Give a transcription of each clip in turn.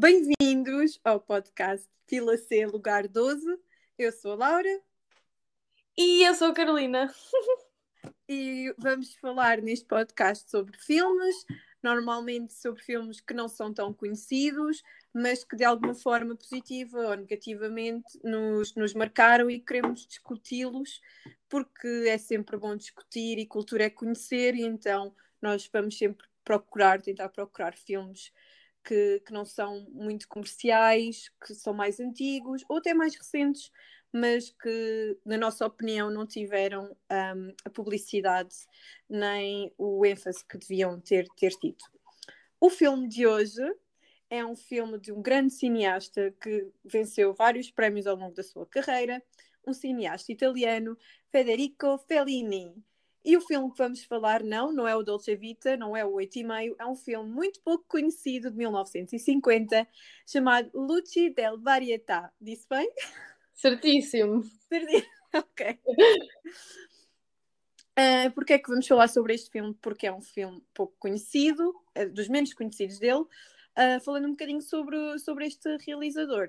Bem-vindos ao podcast Fila C Lugar 12. Eu sou a Laura. E eu sou a Carolina. e vamos falar neste podcast sobre filmes, normalmente sobre filmes que não são tão conhecidos, mas que de alguma forma positiva ou negativamente nos, nos marcaram e queremos discuti-los, porque é sempre bom discutir e cultura é conhecer, e então nós vamos sempre procurar, tentar procurar filmes que, que não são muito comerciais, que são mais antigos ou até mais recentes, mas que, na nossa opinião, não tiveram um, a publicidade nem o ênfase que deviam ter, ter tido. O filme de hoje é um filme de um grande cineasta que venceu vários prémios ao longo da sua carreira, um cineasta italiano, Federico Fellini. E o filme que vamos falar não, não é o Dolce Vita, não é o 8 e meio, é um filme muito pouco conhecido de 1950, chamado Luci del Varietà. Disse bem? Certíssimo. Certíssimo. ok. Uh, Porquê é que vamos falar sobre este filme? Porque é um filme pouco conhecido, é dos menos conhecidos dele, uh, falando um bocadinho sobre, sobre este realizador.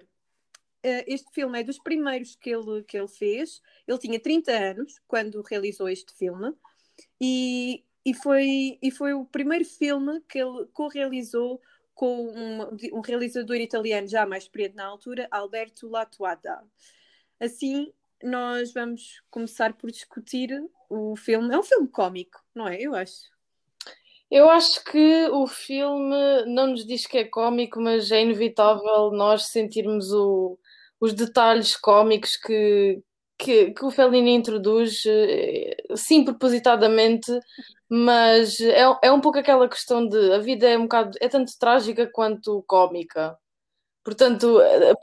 Uh, este filme é dos primeiros que ele, que ele fez. Ele tinha 30 anos quando realizou este filme e, e, foi, e foi o primeiro filme que ele co-realizou com um, realizador italiano já mais experiente na altura, Alberto Latuada. Assim, nós vamos começar por discutir o filme. É um filme cómico, não é? Eu acho. Eu acho que o filme não nos diz que é cómico, mas é inevitável nós sentirmos o, os detalhes cómicos que, que, que o Fellini introduz, eh, sim, propositadamente, mas é, é um pouco aquela questão de a vida é um bocado, é tanto trágica quanto cómica. Portanto, eh,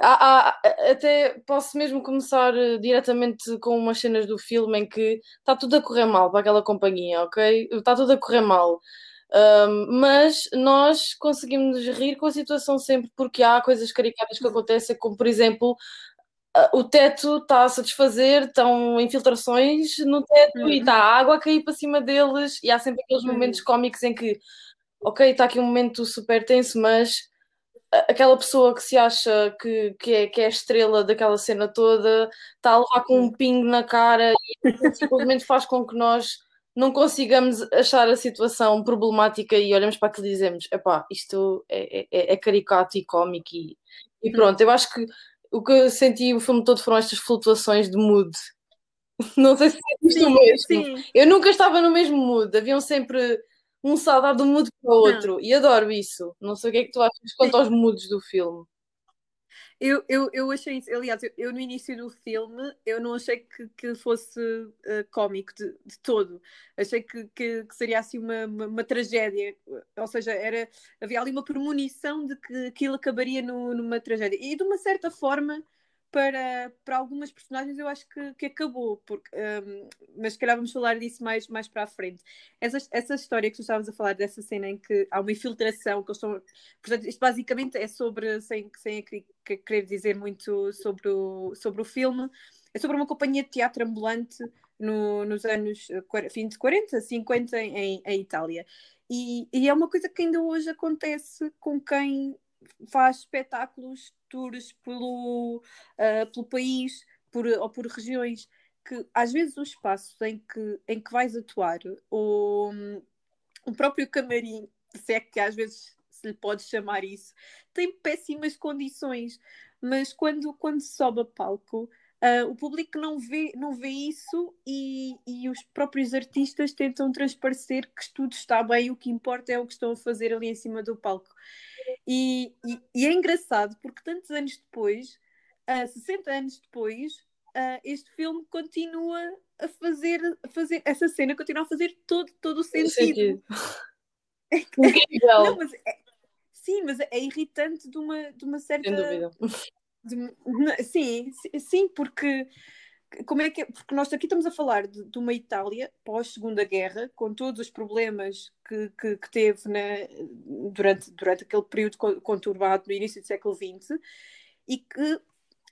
há, há, até posso mesmo começar eh, diretamente com umas cenas do filme em que está tudo a correr mal para aquela companhia, ok? Está tudo a correr mal. Um, mas nós conseguimos rir com a situação sempre porque há coisas caricatas que acontecem, como por exemplo o teto está a satisfazer, estão infiltrações no teto uhum. e está a água a cair para cima deles, e há sempre aqueles uhum. momentos cómicos em que, ok, está aqui um momento super tenso, mas aquela pessoa que se acha que, que, é, que é a estrela daquela cena toda está a levar com um pingo na cara e simplesmente faz com que nós não consigamos achar a situação problemática e olhamos para aquilo e dizemos: epá, isto é, é, é caricato e cómico e, e pronto. Eu acho que o que eu senti o filme todo foram estas flutuações de mood. Não sei se é isto mesmo. Sim. Eu nunca estava no mesmo mood, haviam sempre um de um mood para o outro. Não. E adoro isso. Não sei o que é que tu achas quanto aos moods do filme. Eu, eu, eu achei isso, aliás, eu, eu, no início do filme eu não achei que, que fosse uh, cómico de, de todo. Achei que, que, que seria assim uma, uma, uma, tragédia. Ou seja, era, havia ali uma premonição de que aquilo acabaria no, numa tragédia. E de uma certa forma para, para algumas personagens eu acho que, que acabou, porque, um, mas se calhar vamos falar disso mais, mais para a frente. Essa, essa história que tu estavas a falar, dessa cena em que há uma infiltração, que eles estão. Portanto, isto basicamente é sobre, sem, sem querer dizer muito sobre o, sobre o filme, é sobre uma companhia de teatro ambulante no, nos anos fim de 40, 50 em, em Itália. E, e, é uma coisa que ainda hoje acontece com quem faz espetáculos, tours pelo, uh, pelo país por, ou por regiões, que às vezes os espaços em que, em que vais atuar, ou um, o próprio camarim, se é que às vezes se lhe pode chamar isso, tem péssimas condições, mas quando, quando sobe a palco, Uh, o público não vê, não vê isso e, e os próprios artistas tentam transparecer que tudo está bem, o que importa é o que estão a fazer ali em cima do palco. E, e, e é engraçado porque tantos anos depois, uh, 60 anos depois, uh, este filme continua a fazer, a fazer essa cena, continua a fazer todo, todo o sentido. sentido. Não, mas é, sim, mas é irritante de uma, de uma certa. Sem dúvida. De, sim, sim, porque como é que é? Porque nós aqui estamos a falar de, de uma Itália pós-Segunda Guerra, com todos os problemas que, que, que teve na, durante, durante aquele período conturbado no início do século XX e que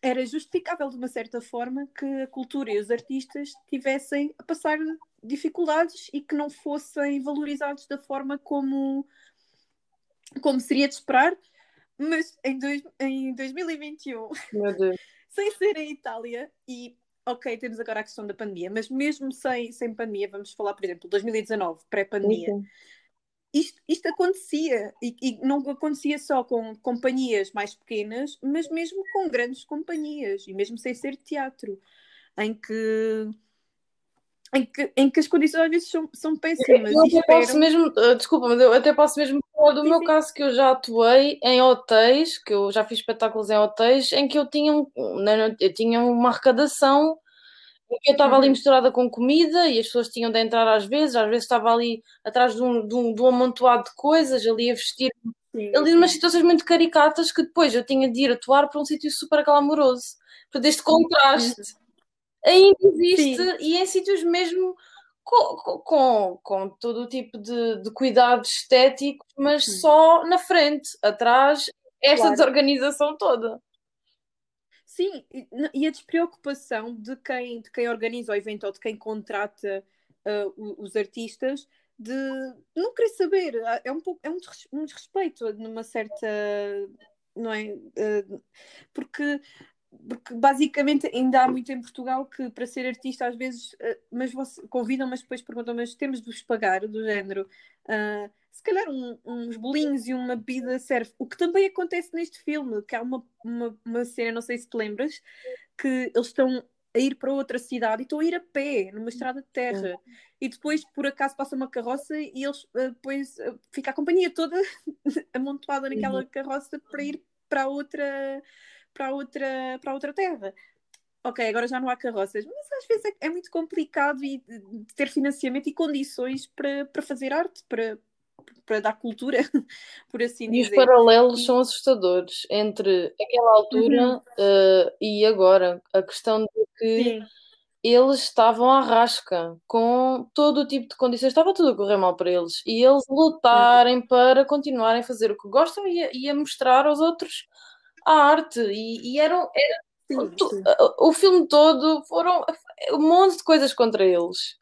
era justificável de uma certa forma que a cultura e os artistas tivessem a passar dificuldades e que não fossem valorizados da forma como, como seria de esperar Mas em, dois, em 2021, sem ser em Itália, e ok, temos agora a questão da pandemia, mas mesmo sem, sem pandemia, vamos falar, por exemplo, 2019, pré-pandemia, isto, isto acontecia, e, e, não acontecia só com companhias mais pequenas, mas mesmo com grandes companhias, e mesmo sem ser teatro, em que em que, em que as condições às vezes são, são péssimas. Eu até posso mesmo, uh, desculpa, mas eu até posso mesmo falar do sim, meu sim. caso que eu já atuei em hotéis, que eu já fiz espetáculos em hotéis, em que eu tinha, né, eu tinha uma arrecadação eu estava ali uhum. misturada com comida e as pessoas tinham de entrar às vezes, às vezes estava ali atrás de um, de um, de um amontoado de coisas, ali a vestir, sim, ali umas situações muito caricatas que depois eu tinha de ir atuar para um sítio super glamouroso. Portanto, este contraste ainda existe sim. e em sítios mesmo com, com, com todo o tipo de, de cuidados estéticos, mas só na frente, atrás, esta claro. desorganização toda. Sim, e a despreocupação de quem, de quem organiza o evento ou de quem contrata uh, os artistas de não querer saber. Ah, é um pouco é um, desrespeito numa certa. Não é? Uh, porque porque basicamente ainda há muito em Portugal que para ser artista às vezes uh, mas você, convidam mas depois perguntam mas temos de vos pagar do género uh, se calhar um, uns bolinhos e uma bebida serve. O que também acontece neste filme que há uma, uma, uma cena, não sei se te lembras que eles estão a ir para outra cidade e estão a ir a pé numa estrada de terra. E depois por acaso passa uma carroça e eles uh, depois fica a companhia toda amontoada naquela uhum. carroça para ir para outra para outra, para outra terra. Ok, agora já não há carroças, mas às vezes é, é muito complicado e, ter financiamento e condições para, para fazer arte, para, para dar cultura, por assim e dizer. E os paralelos são assustadores entre aquela altura uhum. uh, e agora. A questão de que Sim. eles estavam à rasca com todo o tipo de condições, estava tudo a correr mal para eles. E eles lutarem uhum. para continuarem a fazer o que gostam e a, e a mostrar aos outros a arte e, e eram, era, sim, sim. o filme todo foram um monte de coisas contra eles.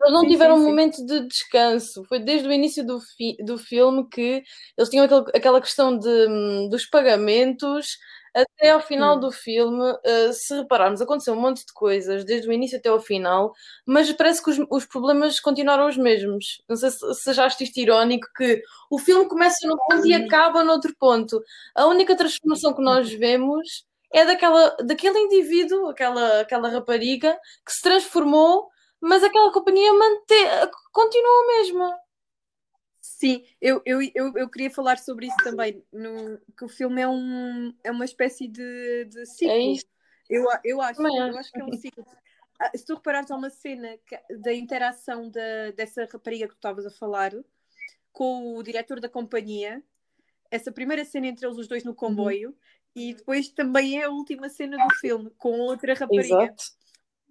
Eles não sim, tiveram um momento de descanso. Foi desde o início do, fi do filme que eles tinham aquele, aquela questão de, hum, dos pagamentos até ao final hum. do filme, uh, se repararmos, aconteceu um monte de coisas, desde o início até ao final, mas parece que os, os problemas continuaram os mesmos. Não sei se, se achaste isto irónico, que o filme começa num ponto e acaba noutro ponto. A única transformação que nós vemos é daquela, daquele indivíduo, aquela, aquela rapariga, que se transformou, mas aquela companhia mantém, continua a mesma. Sim, eu, eu, eu, eu, queria falar sobre isso também, no, que o filme é, um, é uma espécie de, de ciclo. É isso. Eu, eu, acho, eu acho que é um ciclo. Ah, se tu reparares, há uma cena que, da interação da, dessa rapariga que tu estavas a falar com o diretor da companhia, essa primeira cena entre eles os dois no uhum. comboio, uhum. e depois também é a última cena do filme, com outra rapariga. Exato.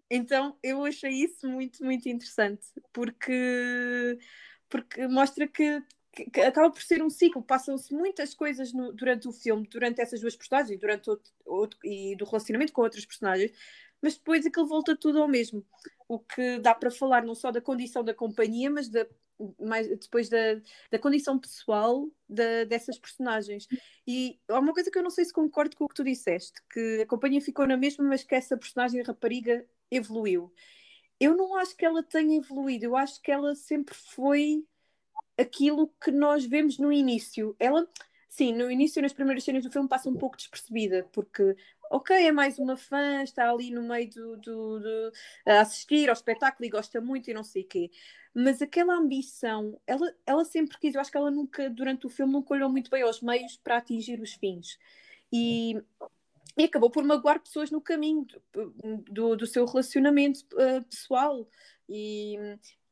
Então eu achei isso muito, muito interessante, porque porque mostra que, que, que acaba por ser um ciclo, passam-se muitas coisas no, durante o filme, durante essas duas personagens, durante outro, outro, e do relacionamento com outras personagens, mas depois aquilo volta tudo ao mesmo. O que dá para falar não só da condição da companhia, mas da, mais, depois da, da condição pessoal da, dessas personagens. E há uma coisa que eu não sei se concordo com o que tu disseste, que a companhia ficou na mesma, mas que essa personagem rapariga evoluiu eu não acho que ela tenha evoluído, eu acho que ela sempre foi aquilo que nós vemos no início. Ela, sim, no início, nas primeiras cenas do filme, passa um pouco despercebida, porque, ok, é mais uma fã, está ali no meio do, do, do a assistir ao espetáculo e gosta muito e não sei o quê. Mas aquela ambição, ela, ela sempre quis, eu acho que ela nunca, durante o filme, nunca olhou muito bem aos meios para atingir os fins. E e acabou por magoar pessoas no caminho do, do, do seu relacionamento uh, pessoal. E,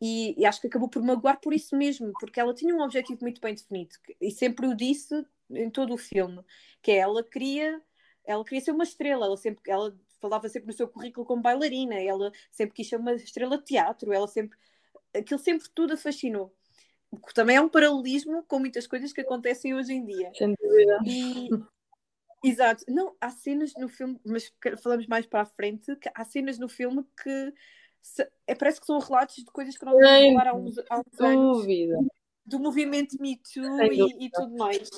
e, e, acho que acabou por magoar por isso mesmo, porque ela tinha um objetivo muito bem definido e sempre o disse em todo o filme, que é ela queria, ela queria ser uma estrela, ela sempre ela falava sempre no seu currículo como bailarina, ela sempre quis ser uma estrela de teatro, ela sempre aquilo sempre tudo a fascinou. Também é um paralelismo com muitas coisas que acontecem hoje em dia. Sem dúvida. E, Exato. Não, há cenas no filme, mas falamos mais para a frente, que há cenas no filme que se, é, parece que são relatos de coisas que nós vamos falar há uns, há uns anos. Do movimento Me Too e, e, tudo mais.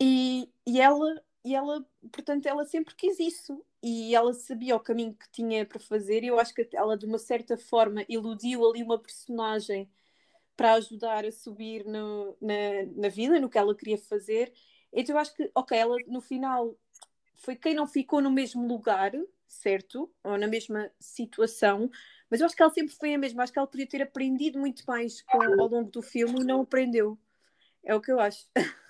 E, e ela, e ela, portanto, ela sempre quis isso e ela sabia o caminho que tinha para fazer, e eu acho que ela, de uma certa forma, iludiu ali uma personagem para ajudar a subir no, na, na vida, no que ela queria fazer. Então eu acho que, ok, ela no final foi quem não ficou no mesmo lugar, certo? Ou na mesma situação, mas eu acho que ela sempre foi a mesma. Acho que ela podia ter aprendido muito mais com, ao longo do filme e não aprendeu. É o que eu acho.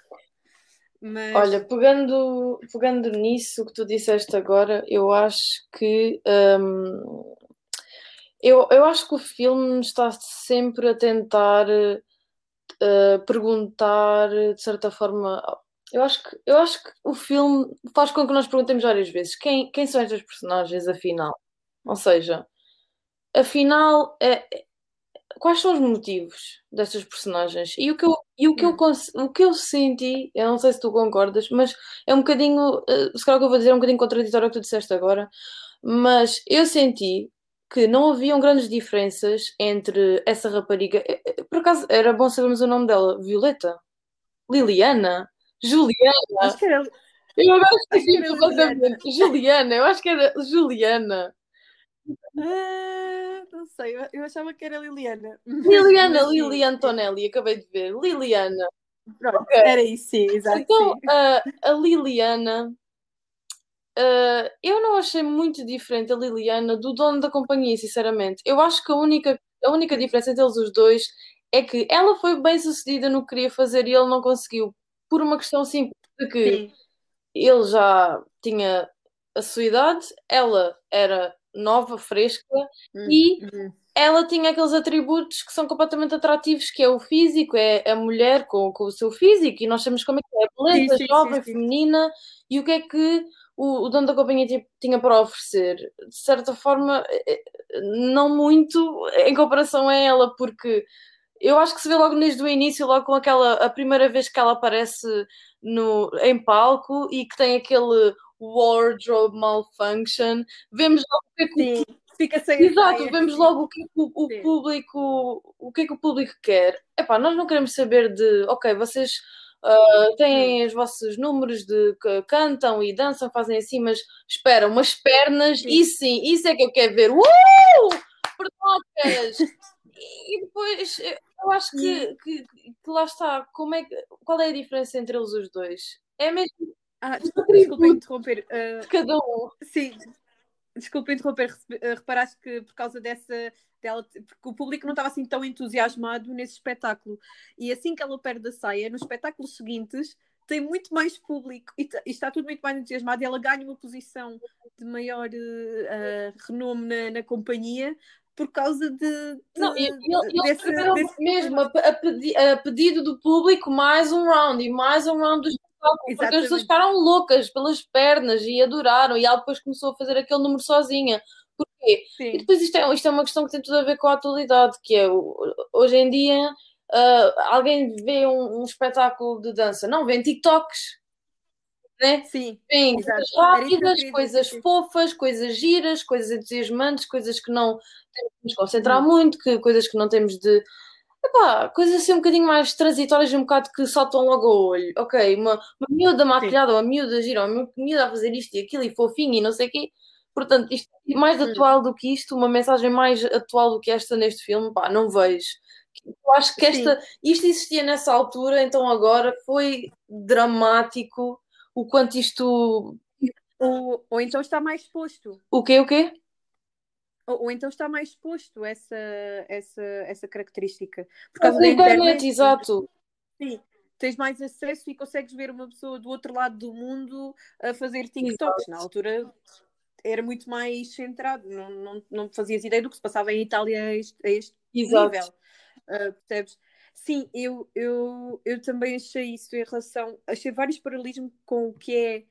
Mas... Olha, pegando, pegando nisso que tu disseste agora, eu acho que hum, eu, eu acho que o filme está sempre a tentar uh, perguntar de certa forma. Eu acho, que, eu acho que o filme faz com que nós perguntemos várias vezes quem, quem são estas personagens, afinal. Ou seja, afinal, é, quais são os motivos destas personagens? E o que eu, e o que eu, hum. o que eu senti, eu não sei se tu concordas, mas é um bocadinho, uh, se calhar o que eu vou dizer é um bocadinho contraditório ao que tu disseste agora, mas eu senti que não haviam grandes diferenças entre essa rapariga. Eh, eh, por acaso era bom sabermos o nome dela, Violeta? Liliana? Juliana? Acho que era. Eu agora esqueci completamente. Juliana, eu acho que era Juliana. Ah, não sei, eu, achava que era Liliana. Liliana, Lili Antonelli, acabei de ver. Liliana. Pronto, okay. era isso, sim, exato. Então, a, a Liliana, uh, eu não achei muito diferente a Liliana do dono da companhia, sinceramente. Eu acho que a única, a única diferença entre eles os dois é que ela foi bem sucedida no que queria fazer e ele não conseguiu, por uma questão simples de que sim. ele já tinha a sua idade, ela era nova, fresca uhum. e hum. ela tinha aqueles atributos que são completamente atrativos, que é o físico, é a mulher com, com o seu físico, e nós sabemos como é que é, beleza, sim, sim, jovem, sim, feminina, e o que é que o, o dono da companhia tinha para oferecer? De certa forma, eh, eh, não muito em comparação a ela, porque eu acho que se vê logo desde o início, logo com aquela a primeira vez que ela aparece no, em palco e que tem aquele wardrobe malfunction, vemos logo o que é que fica sem Exato, vemos logo o que, é o, o público o que é que o público quer. Epá, nós não queremos saber de ok, vocês uh, têm os vossos números de que cantam e dançam, fazem assim, mas espera, umas pernas, sim. e sim, isso é que eu quero ver. Uh! Perdocas! e depois eu acho que, que, que, lá está, como é, qual é a diferença entre eles os dois? É mesmo ah, desculpa interromper. Uh, Cada um. Sim, desculpa interromper. Uh, reparaste que por causa dessa. Dela, porque o público não estava assim tão entusiasmado nesse espetáculo. E assim que ela perde a saia, nos espetáculos seguintes, tem muito mais público e, e, está tudo muito mais entusiasmado e ela ganha uma posição de maior uh, renome na, na, companhia por causa de, de não, e, e, desse, desse mesmo a, a, pedi, a, pedido do público mais um round e mais um round dos porque as pessoas ficaram loucas pelas pernas e adoraram, e ela depois começou a fazer aquele número sozinha. Porquê? Sim. E depois isto é, isto é uma questão que tem tudo a ver com a atualidade, que é hoje em dia uh, alguém vê um, um, espetáculo de dança, não, vê TikToks. Né? Sim, coisas rápidas, coisas fofas, coisas giras, coisas entusiasmantes, coisas que não temos de nos concentrar hum. muito, que, coisas que não temos de Epá, coisas assim um bocadinho mais transitórias, um bocado que saltam logo ao olho. Ok, uma, uma miúda maquilhada, uma miúda gira, uma miúda a fazer isto e aquilo e fofinho e não sei o quê. Portanto, isto é mais hum. atual do que isto, uma mensagem mais atual do que esta neste filme, pá, não vejo. Eu acho que esta, isto existia nessa altura, então agora foi dramático o quanto isto. Ou, ou então está mais exposto. O quê, o quê? Ou, ou, então está mais exposto essa, essa, essa característica. Por causa da internet, internet, exato. Sim, tens mais acesso e consegues ver uma pessoa do outro lado do mundo a fazer TikToks. Exato. Na altura era muito mais centrado, não, não, não fazias ideia do que se passava em Itália a este, a este nível. Uh, percebes? Sim, eu, eu, eu também achei isso em relação. Achei vários paralelismos com o que é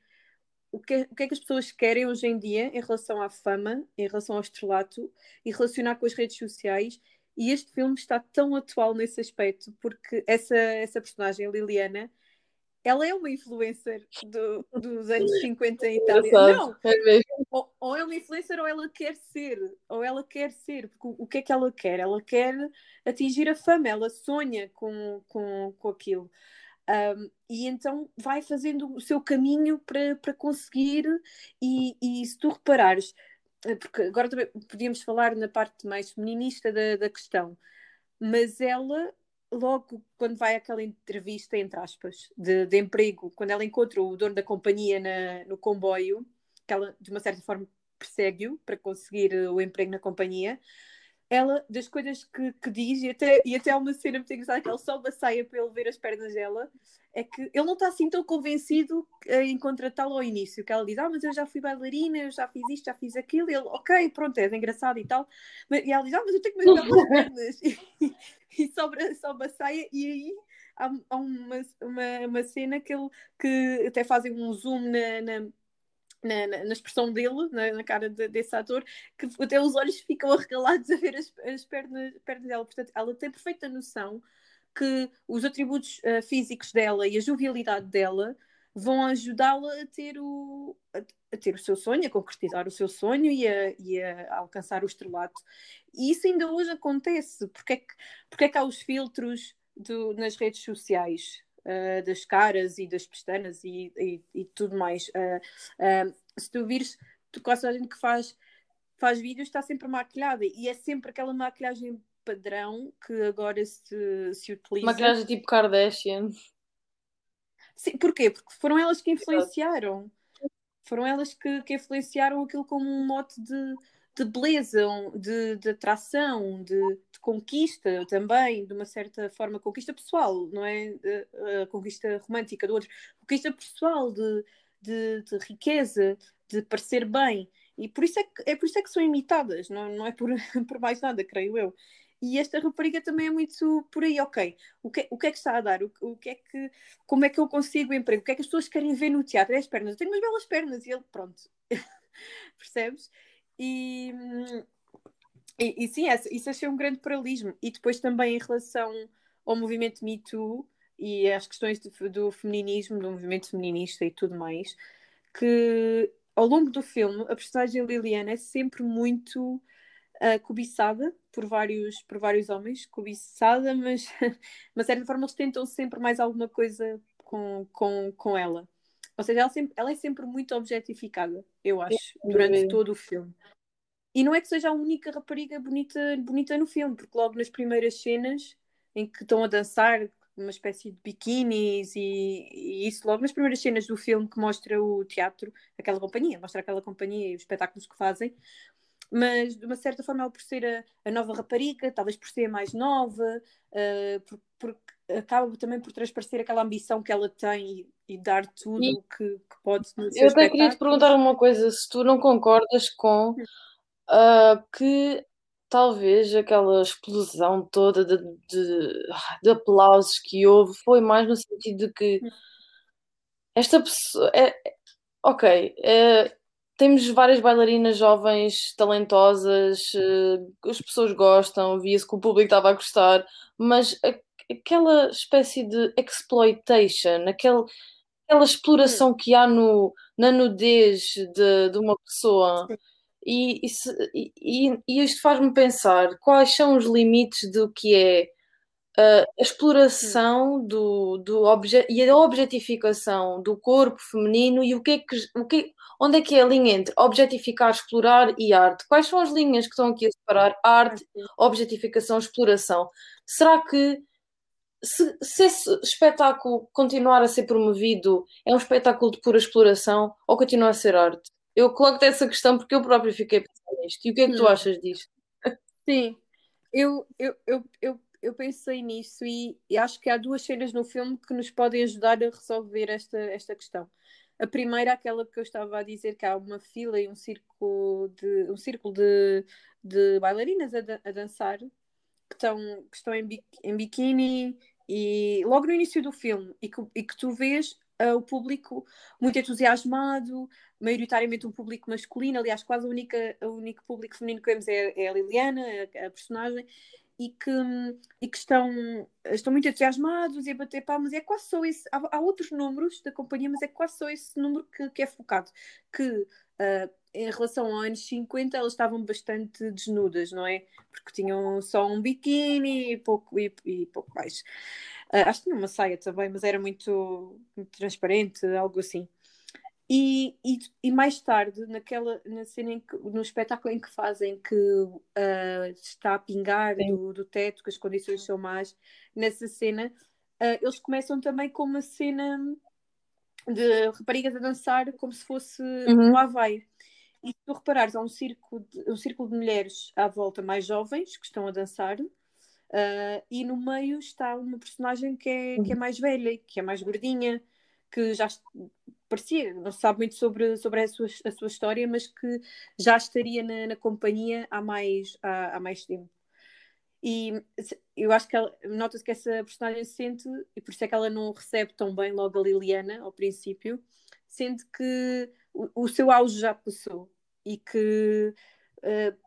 o que, o que é que as pessoas querem hoje em dia em relação à fama, em relação ao estrelato e relacionar com as redes sociais. E este filme está tão atual nesse aspecto, porque essa, essa personagem, Liliana, ela é uma influencer do, dos anos 50 em Itália. Não, é ou, ou, é uma influencer ou ela quer ser, ou ela quer ser, porque o, o, que é que ela quer? Ela quer atingir a fama, ela sonha com, com, com aquilo. Um, e então vai fazendo o seu caminho para, para conseguir, e, e se tu reparares, eh, porque agora também podíamos falar na parte mais feminista da, da questão, mas ela, logo quando vai àquela entrevista, entre aspas, de, de emprego, quando ela encontra o dono da companhia na, no comboio, que ela de uma certa forma persegue-o para conseguir o emprego na companhia, ela, das coisas que, que diz, e até, e até há uma cena muito engraçada que ele sobe a saia para ele ver as pernas dela, é que ele não está assim tão convencido em contratá-la ao início, que ela diz, ah, mas eu já fui bailarina, eu já fiz isto, já fiz aquilo, e ele, ok, pronto, é engraçado e tal, mas, e ela diz, ah, mas eu tenho que me belas pernas, e, e a saia, e aí há, há uma, uma, uma cena que ele, que até fazem um zoom na, na na, na, na, expressão dele, na, na cara de, desse ator, que até os olhos ficam arregalados a ver as, as pernas, pernas dela. Portanto, ela tem perfeita noção que os atributos uh, físicos dela e a jovialidade dela vão ajudá-la a ter o a, ter o seu sonho, a concretizar o seu sonho e a, e a alcançar o estrelato. E isso ainda hoje acontece. Porque é que, porque é que há os filtros do, nas redes sociais? Uh, das caras e das pestanas e, e, e tudo mais. Uh, se tu vires, tu, quase a gente que faz, faz vídeos está sempre maquilhada e é sempre aquela maquilhagem padrão que agora se, se utiliza. Maquilhagem tipo Kardashian. Sim, porquê? Porque foram elas que influenciaram. Foram elas que, que influenciaram aquilo como um mote de, de beleza, de, de atração, de, de, conquista também, de uma certa forma, conquista pessoal, não é? A, conquista romântica do outro, conquista pessoal, de, de, de, riqueza, de parecer bem. E por isso é que, é por isso é que são imitadas, não, não é por, por mais nada, creio eu. E esta rapariga também é muito por aí, ok. O que, o que é que está a dar? O, o que é que, como é que eu consigo emprego? O que é que as pessoas querem ver no teatro? É as pernas. Eu tenho umas belas pernas. E ele, pronto. Percebes? E, e, sim, isso achei um grande paralelismo. E depois também em relação ao movimento Me Too e às questões do, do feminismo, do movimento feminista e tudo mais, que ao longo do filme a personagem Liliana é sempre muito uh, cobiçada por vários, por vários homens, cobiçada, mas de uma certa forma eles tentam sempre mais alguma coisa com, com, com ela. Ou seja, ela, sempre, ela é sempre muito objetificada, eu acho, durante todo o filme. E não é que seja a única rapariga bonita, bonita no filme, porque logo nas primeiras cenas em que estão a dançar uma espécie de biquínis e, e, isso logo nas primeiras cenas do filme que mostra o teatro, aquela companhia, mostra aquela companhia e os espetáculos que fazem, mas de uma certa forma ela por ser a, a nova rapariga, talvez por ser a mais nova, uh, por, por, acaba também por transparecer aquela ambição que ela tem e, e dar tudo o que, que, pode Eu até queria te perguntar uma coisa, se tu não concordas com uh, que talvez aquela explosão toda de, de, de, aplausos que houve foi mais no sentido de que esta pessoa é, ok, é, temos várias bailarinas jovens, talentosas, uh, as pessoas gostam, via-se que o público estava a gostar, mas aquela espécie de exploitation, aquele, aquela exploração que há no, na nudez de, de uma pessoa. E, e, e, e isto faz-me pensar quais são os limites do que é a exploração do, do obje e a objetificação do corpo feminino e o que é que, o que onde é que é a linha entre objetificar, explorar e arte? Quais são as linhas que estão aqui a separar arte, objetificação, exploração? Será que se, se, esse espetáculo continuar a ser promovido, é um espetáculo de pura exploração ou continua a ser arte? Eu coloco-te essa questão porque eu próprio fiquei pensando nisto. E o que é que tu hum. achas disto? Sim, eu, eu, eu, eu, eu pensei nisso e, e, acho que há duas cenas no filme que nos podem ajudar a resolver esta, esta questão. A primeira, aquela que eu estava a dizer, que há uma fila e um círculo de, um círculo de, de bailarinas a, a dançar que estão, que estão em, em biquíni e logo no início do filme, e que, e que tu vês uh, o público muito entusiasmado, maioritariamente um público masculino, aliás, quase o único, o único público feminino que vemos é, é a Liliana, a, a, personagem, e que, e que estão, estão muito entusiasmados e a bater palmas, e é quase só esse, há, há outros números da companhia, mas é quase só esse número que, que é focado, que uh, em relação aos anos 50 elas estavam bastante desnudas, não é? Porque tinham só um biquíni e pouco, e, e pouco mais. Uh, acho que tinha uma saia também, mas era muito, muito transparente, algo assim. E, e, e, mais tarde, naquela, na cena que, no espetáculo em que fazem que uh, está a pingar do, do, teto, que as condições são más, nessa cena, uh, eles começam também com uma cena de raparigas a dançar como se fosse uhum. um Havaí. E se tu reparares, há um círculo, de, um círculo de mulheres à volta mais jovens que estão a dançar, uh, e no meio está uma personagem que é, que é mais velha, que é mais gordinha, que já parecia, não se sabe muito sobre, sobre a, sua, a sua história, mas que já estaria na, na companhia há mais, há, há, mais tempo. E eu acho que nota-se que essa personagem se sente, e por isso é que ela não recebe tão bem logo a Liliana ao princípio, sente que o, o seu auge já passou e que uh,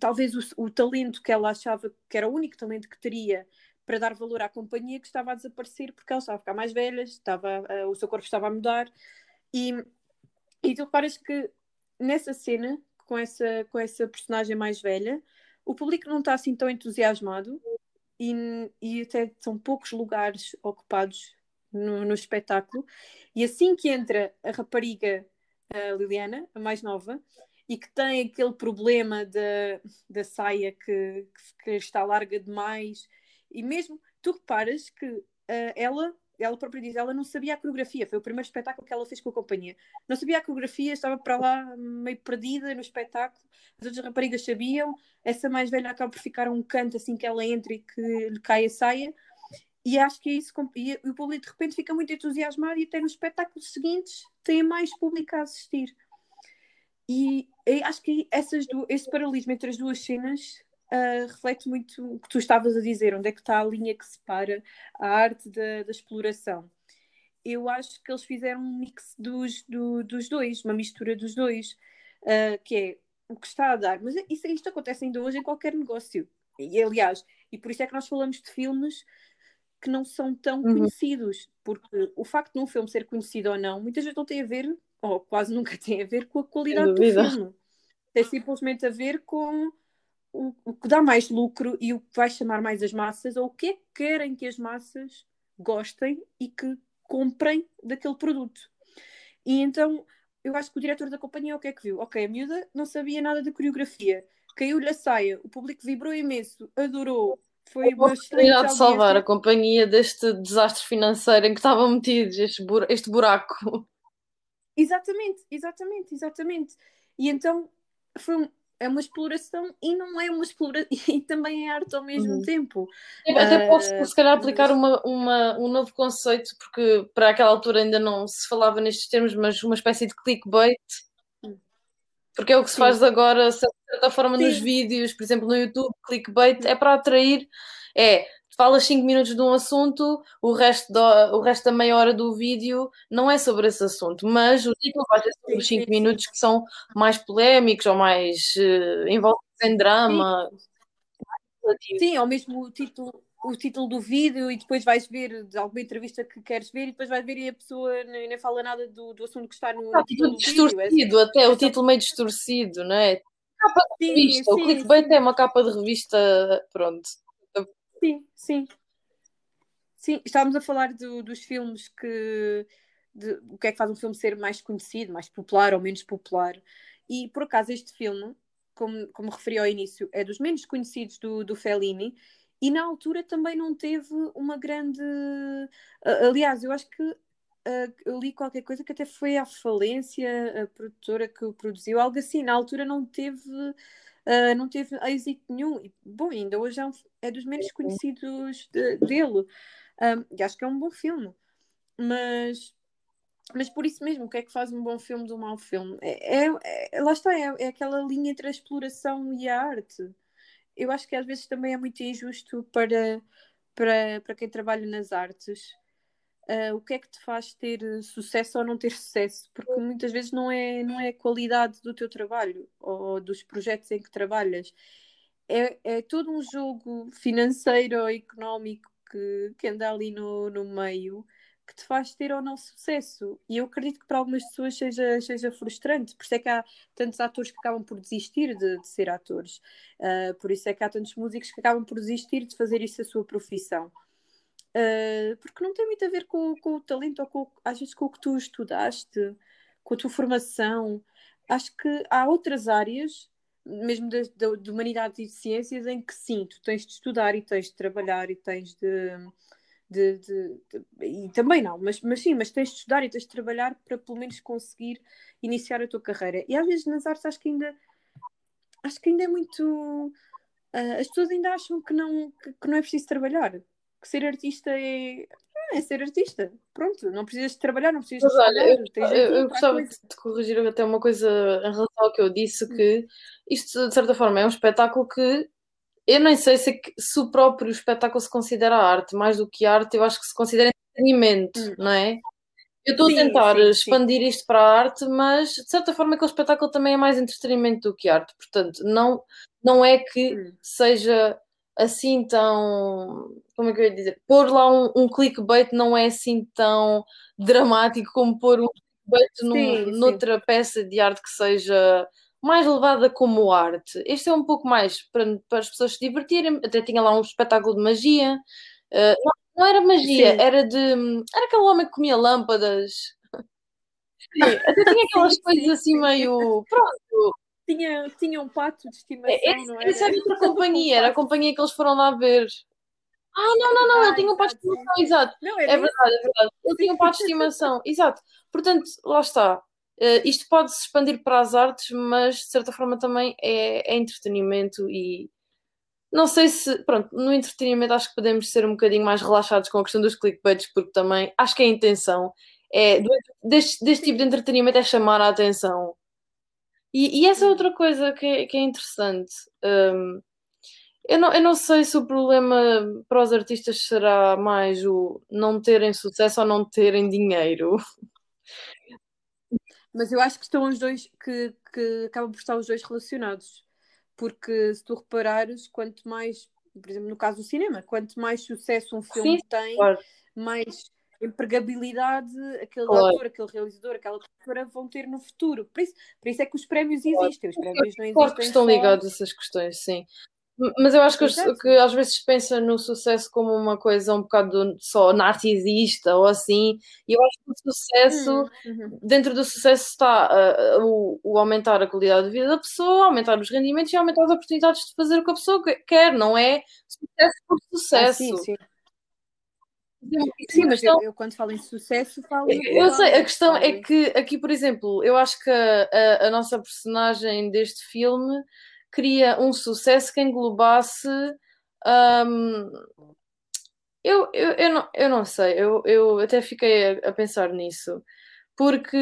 talvez o, o talento que ela achava que era o único talento que teria para dar valor à companhia que estava a desaparecer porque ela estava a ficar mais velha, estava, uh, o seu corpo estava a mudar. E, e tu reparas que nessa cena, com essa, com essa personagem mais velha, o público não está assim tão entusiasmado e, e até são poucos lugares ocupados no, no espetáculo. E assim que entra a rapariga a Liliana, a mais nova, e que tem aquele problema da, da saia que, que, está larga demais e mesmo tu reparas que uh, ela, ela própria diz, ela não sabia a coreografia. Foi o primeiro espetáculo que ela fez com a companhia. Não sabia a coreografia, estava para lá meio perdida no espetáculo. As outras raparigas sabiam. Essa mais velha acaba por ficar um canto assim que ela entra e que lhe cai a saia. E acho que é isso. E o público de repente fica muito entusiasmado e até nos espetáculos seguintes tem mais público a assistir. E acho que essas do, esse paralelismo entre as duas cenas uh, reflete muito o que tu estavas a dizer, onde é que está a linha que separa a arte da, da exploração. Eu acho que eles fizeram um mix dos, do, dos dois, uma mistura dos dois, uh, que é o que está a dar. Mas isso, isto acontece ainda hoje em qualquer negócio. E, aliás, e por isso é que nós falamos de filmes que não são tão uhum. conhecidos, porque o facto de um filme ser conhecido ou não, muitas vezes não tem a ver, ou quase nunca tem a ver com a qualidade do filme. Tem simplesmente a ver com o, o que dá mais lucro e o que vai chamar mais as massas, ou o que é que querem que as massas gostem e que comprem daquele produto. E então eu acho que o diretor da companhia o que é que viu? Ok, a miúda não sabia nada de coreografia, caiu-lhe a saia, o público vibrou imenso, adorou. Foi uma oportunidade de salvar a companhia deste desastre financeiro em que estavam metidos, este, este buraco. Exatamente, exatamente, exatamente. E então foi é uma exploração e não é uma exploração e também é arte ao mesmo uhum. tempo. Até uh, posso se calhar aplicar uma, uma, um novo conceito, porque para aquela altura ainda não se falava nestes termos, mas uma espécie de clickbait. Porque é o que se Sim. faz agora, de certa forma, Sim. nos vídeos, por exemplo, no YouTube, clickbait é para atrair, é falas 5 minutos de um assunto, o resto, do, o resto da meia hora do vídeo não é sobre esse assunto, mas o título vai ser sobre os 5 minutos que são mais polémicos ou mais uh, envolvidos em drama. Sim. Sim, ou mesmo o título, o título do vídeo e depois vais ver alguma entrevista que queres ver e depois vais ver e a pessoa nem, nem fala nada do, do assunto que está no, ah, título distorcido, vídeo. É, até é o título meio distorcido, não é? Capa de sim, revista, sim, o clickbait sim. é uma capa de revista, pronto. Sim, sim. Sim, estávamos a falar do, dos filmes que. De, o que é que faz um filme ser mais conhecido, mais popular ou menos popular. E por acaso este filme, como, como referi ao início, é dos menos conhecidos do, do Fellini e na altura também não teve uma grande. Aliás, eu acho que eu li qualquer coisa que até foi à falência, a produtora que o produziu, algo assim. Na altura não teve uh, não teve êxito nenhum. E, bom, ainda hoje é, um, é dos menos conhecidos de, dele. Um, e acho que é um bom filme. Mas, mas por isso mesmo, o que é que faz um bom filme de um mau filme? É, é, é lá está, é, é aquela linha entre a exploração e a arte. Eu acho que às vezes também é muito injusto para, para, para quem trabalha nas artes uh, o que é que te faz ter eh, sucesso ou não ter sucesso, porque muitas vezes não é, não é a qualidade do teu trabalho ou dos projetos em que trabalhas. É, é todo um jogo financeiro ou económico que, que anda ali no, no meio que te faz ter ou não sucesso. E eu acredito que para algumas pessoas seja, seja frustrante. Por isso é que há tantos atores que acabam por desistir de, de ser atores. Uh, por isso é que há tantos músicos que acabam por desistir de fazer isso a sua profissão. Uh, porque não tem muito a ver com, com o talento ou com, às vezes com o que tu estudaste, com a tua formação. Acho que há outras áreas, mesmo de, de, de humanidades e de ciências, em que sim, tu tens de estudar e tens de trabalhar e tens de. de, de e também não, mas, mas sim, mas tens de estudar e tens de trabalhar para pelo menos conseguir iniciar a tua carreira. E às vezes nas artes acho que ainda acho que ainda é muito. Uh, as pessoas ainda acham que não, que, que não é preciso trabalhar que ser artista é. É ser artista. Pronto, não precisas de trabalhar, não precisas Mas, de olha, eu, eu, eu gostava de corrigir até uma coisa em relação ao que eu disse, que isto de certa forma é um espetáculo que eu nem sei se, se o próprio espetáculo se considera arte, mais do que arte, eu acho que se considera entretenimento, hum. não é? Eu estou a tentar sim, expandir sim. isto para a arte, mas de certa forma aquele espetáculo também é mais entretenimento do que arte. Portanto, não, não é que hum. seja assim tão. Como é que eu ia dizer? Pôr lá um, um clickbait não é assim tão dramático como pôr um clickbait num, sim, noutra peça de arte que seja mais levada como arte. Este é um pouco mais para, para as pessoas se divertirem. Até tinha lá um espetáculo de magia. Uh, não, não, era magia, sim. era de. Era aquele homem que comia lâmpadas. Sim, até tinha aquelas coisas assim meio. Pronto, tinha, tinha um pato de estimação, esse, não era? Isso era outra companhia, era a companhia que eles foram lá ver. Ah, não, não, não, ah, ele tinha um pato de estimação, exato. Não, é verdade, é verdade. Ele tinha um pato de estimação, exato. Portanto, lá está. Uh, isto pode se expandir para as artes, mas de certa forma também é, é entretenimento e não sei se, pronto, no entretenimento acho que podemos ser um bocadinho mais relaxados com a questão dos clickbaits, porque também acho que a intenção é, deste, deste tipo de entretenimento é chamar a atenção e, e essa é outra coisa que é, que é interessante. Um, eu, não, eu não sei se o problema para os artistas será mais o não terem sucesso ou não terem dinheiro. Mas eu acho que estão os dois, que, que acabam por estar os dois relacionados. Porque se tu reparares, quanto mais, por exemplo, no caso do cinema, quanto mais sucesso um filme Sim, tem, claro. mais empregabilidade aquele claro. ator, aquele realizador, aquela produtora vão ter no futuro. Por isso, por isso é que os prémios existem. Os prémios não existem. Claro que estão só... ligados a essas questões, sim. Mas eu acho que, que, às vezes pensa no sucesso como uma coisa um bocado só narcisista ou assim, e eu acho que o sucesso, hum, uhum. dentro do sucesso está uh, o, o, aumentar a qualidade de vida da pessoa, aumentar os rendimentos e aumentar as oportunidades de fazer o que a pessoa quer, não é sucesso por sucesso. Ah, sim, sim. Sim, mas eu, eu, quando falo em sucesso falo. Eu sei, a questão é que aqui, por exemplo, eu acho que a, a, a, nossa personagem deste filme queria um sucesso que englobasse. Um, eu, eu, eu, não, eu não sei, eu, eu até fiquei a, a pensar nisso, porque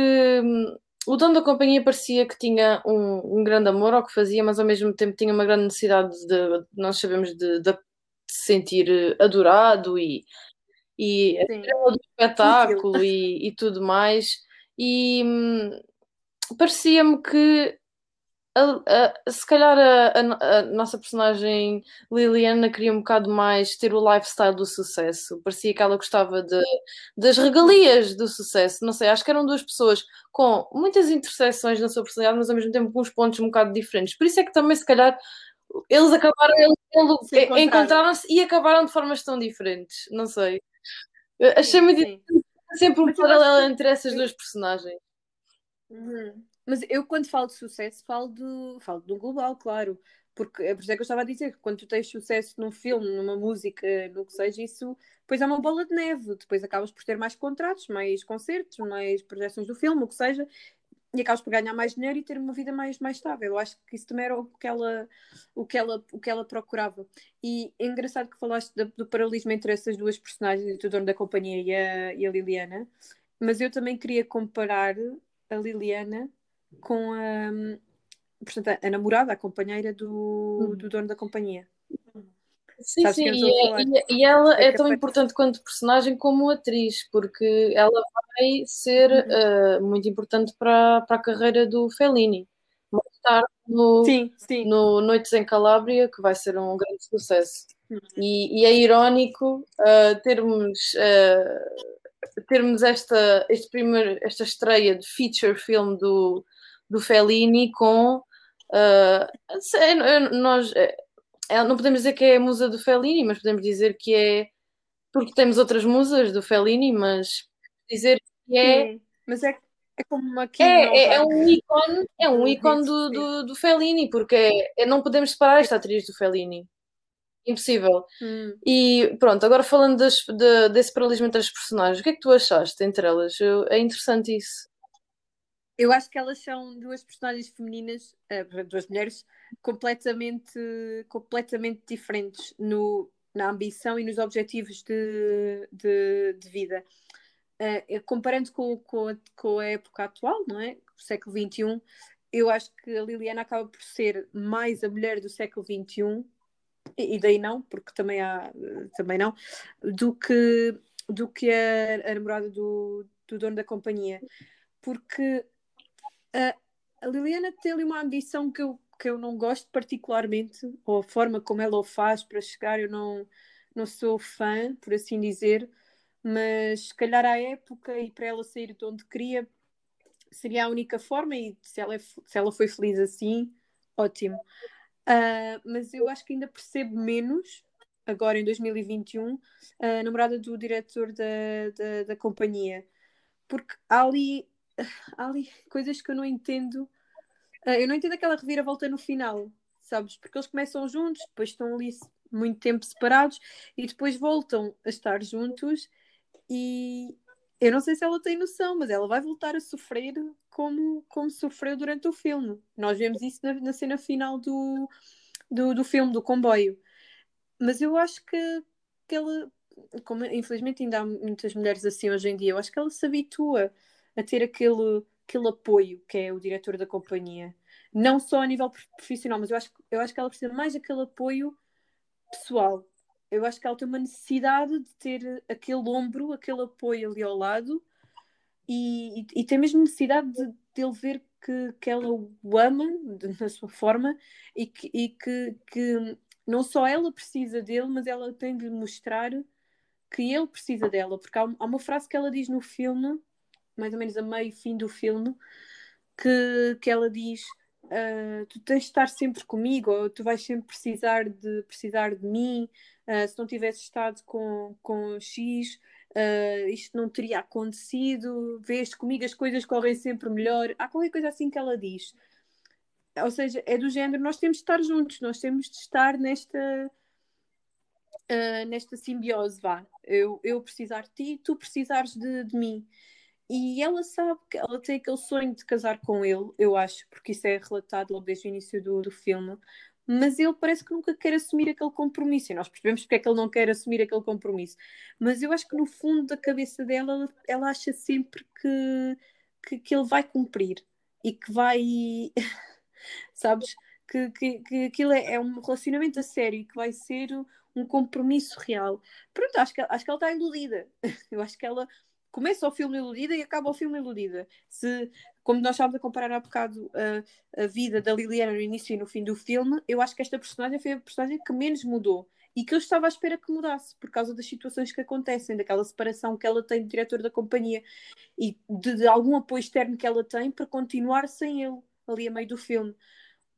hum, o dono da companhia parecia que tinha um, um, grande amor ao que fazia, mas ao mesmo tempo tinha uma grande necessidade de, nós sabemos, de, de se sentir adorado e e a estrela do espetáculo e, e, tudo mais. E hum, parecia-me que a, a, se calhar a, a, nossa personagem Liliana queria um bocado mais ter o lifestyle do sucesso. Parecia que ela gostava de, das regalias do sucesso. Não sei, acho que eram duas pessoas com muitas interseções na sua personalidade, mas ao mesmo tempo com uns pontos um bocado diferentes. Por isso é que também, se calhar, eles acabaram, eles, encontraram-se e acabaram de formas tão diferentes. Não sei. Achei muito sempre um paralelo entre essas duas personagens. Uhum. Mas eu, quando falo de sucesso, falo do, falo do global, claro. Porque é por isso é que eu estava a dizer que quando tu tens sucesso num filme, numa música, no que seja, isso depois é uma bola de neve. Depois acabas por ter mais contratos, mais concertos, mais projeções do filme, o que seja e acabas por ganhar mais dinheiro e ter uma vida mais, mais estável. Eu acho que isso também era o que ela, o que ela, o que ela procurava. E é engraçado que falaste do, do paralelismo entre essas duas personagens, o dono da companhia e a, e a Liliana, mas eu também queria comparar a Liliana com a, portanto, a, namorada, a companheira do, uhum. do dono da companhia. Sim, Sabes sim, e, é, e, e, ela é, é tão importante quanto personagem como atriz, porque ela vai ser uhum. uh, muito importante para, para a carreira do Fellini. Mais tarde no, sim, sim. no Noites em Calábria, que vai ser um grande sucesso. Uhum. E, e, é irónico uh, termos, uh, termos esta, este primeiro, esta estreia de feature film do, do Fellini com. nós, é, não podemos dizer que é a musa do Fellini, mas podemos dizer que é porque temos outras musas do Fellini, mas dizer que é. Sim, mas é, é como uma é, é, é, um ícone, é um ícone do, do, do Fellini, porque é, é, não podemos separar esta atriz do Fellini. Impossível. Hum. E pronto, agora falando das, de, desse paralelismo entre as personagens, o que é que tu achaste entre elas? É interessante isso. Eu acho que elas são duas personagens femininas, uh, duas mulheres, completamente, completamente diferentes no, na ambição e nos objetivos de, de, de vida. Uh, comparando com, com, a, com a época atual, não é? O século XXI, eu acho que a Liliana acaba por ser mais a mulher do século XXI, e, e daí não, porque também há, também não, do que, do que a, a namorada do, do dono da companhia. Porque a, Liliana tem ali uma ambição que eu que eu não gosto particularmente, ou a forma como ela o faz para chegar, eu não, não sou fã, por assim dizer, mas se calhar à época e para ela sair de onde queria seria a única forma e se ela, é, se ela foi feliz assim, ótimo. Uh, mas eu acho que ainda percebo menos, agora em 2021, a namorada do diretor da, da, da companhia, porque há ali, há ali coisas que eu não entendo Uh, eu não entendo aquela reviravolta no final, sabes? Porque eles começam juntos, depois estão ali muito tempo separados e depois voltam a estar juntos e eu não sei se ela tem noção, mas ela vai voltar a sofrer como, como sofreu durante o filme. Nós vemos isso na, na cena final do, do, do filme, do comboio. Mas eu acho que, que ela, como infelizmente ainda há muitas mulheres assim hoje em dia, eu acho que ela se habitua a ter aquele aquele apoio que é o diretor da companhia. Não só a nível profissional, mas eu acho, eu acho que ela precisa mais daquele apoio pessoal. Eu acho que ela tem uma necessidade de ter aquele ombro, aquele apoio ali ao lado e, e, e tem mesmo necessidade de, de ele ver que, que ela o ama na sua forma e, que, e que, que não só ela precisa dele, mas ela tem de mostrar que ele precisa dela. Porque há, há uma frase que ela diz no filme mais ou menos a meio fim do filme, que, que ela diz: uh, Tu tens de estar sempre comigo, ou tu vais sempre precisar de, precisar de mim. Uh, se não tivesse estado com, com X, uh, isto não teria acontecido. Vês comigo, as coisas correm sempre melhor. Há qualquer coisa assim que ela diz. Ou seja, é do género: nós temos de estar juntos, nós temos de estar nesta. Nesta simbiose, vá. Eu, eu precisar de ti, tu precisares de, de mim. E ela sabe que ela tem aquele sonho de casar com ele, eu acho, porque isso é relatado logo desde o início do, do filme. Mas ele parece que nunca quer assumir aquele compromisso. E nós percebemos porque é que ele não quer assumir aquele compromisso. Mas eu acho que no fundo da cabeça dela, ela, acha sempre que, que, que, ele vai cumprir e que vai. Sabes? Que, que, que aquilo é, é, um relacionamento a sério e que vai ser um compromisso real. Pronto, acho que, acho que ela está iludida. Eu acho que ela começa o filme iludida e acaba o filme iludida. Se, como nós estávamos a comparar há bocado a, a vida da Liliana no início e no fim do filme, eu acho que esta personagem foi a personagem que menos mudou e que eu estava à espera que mudasse por causa das situações que acontecem, daquela separação que ela tem do diretor da companhia e de, de algum apoio externo que ela tem para continuar sem ele ali a meio do filme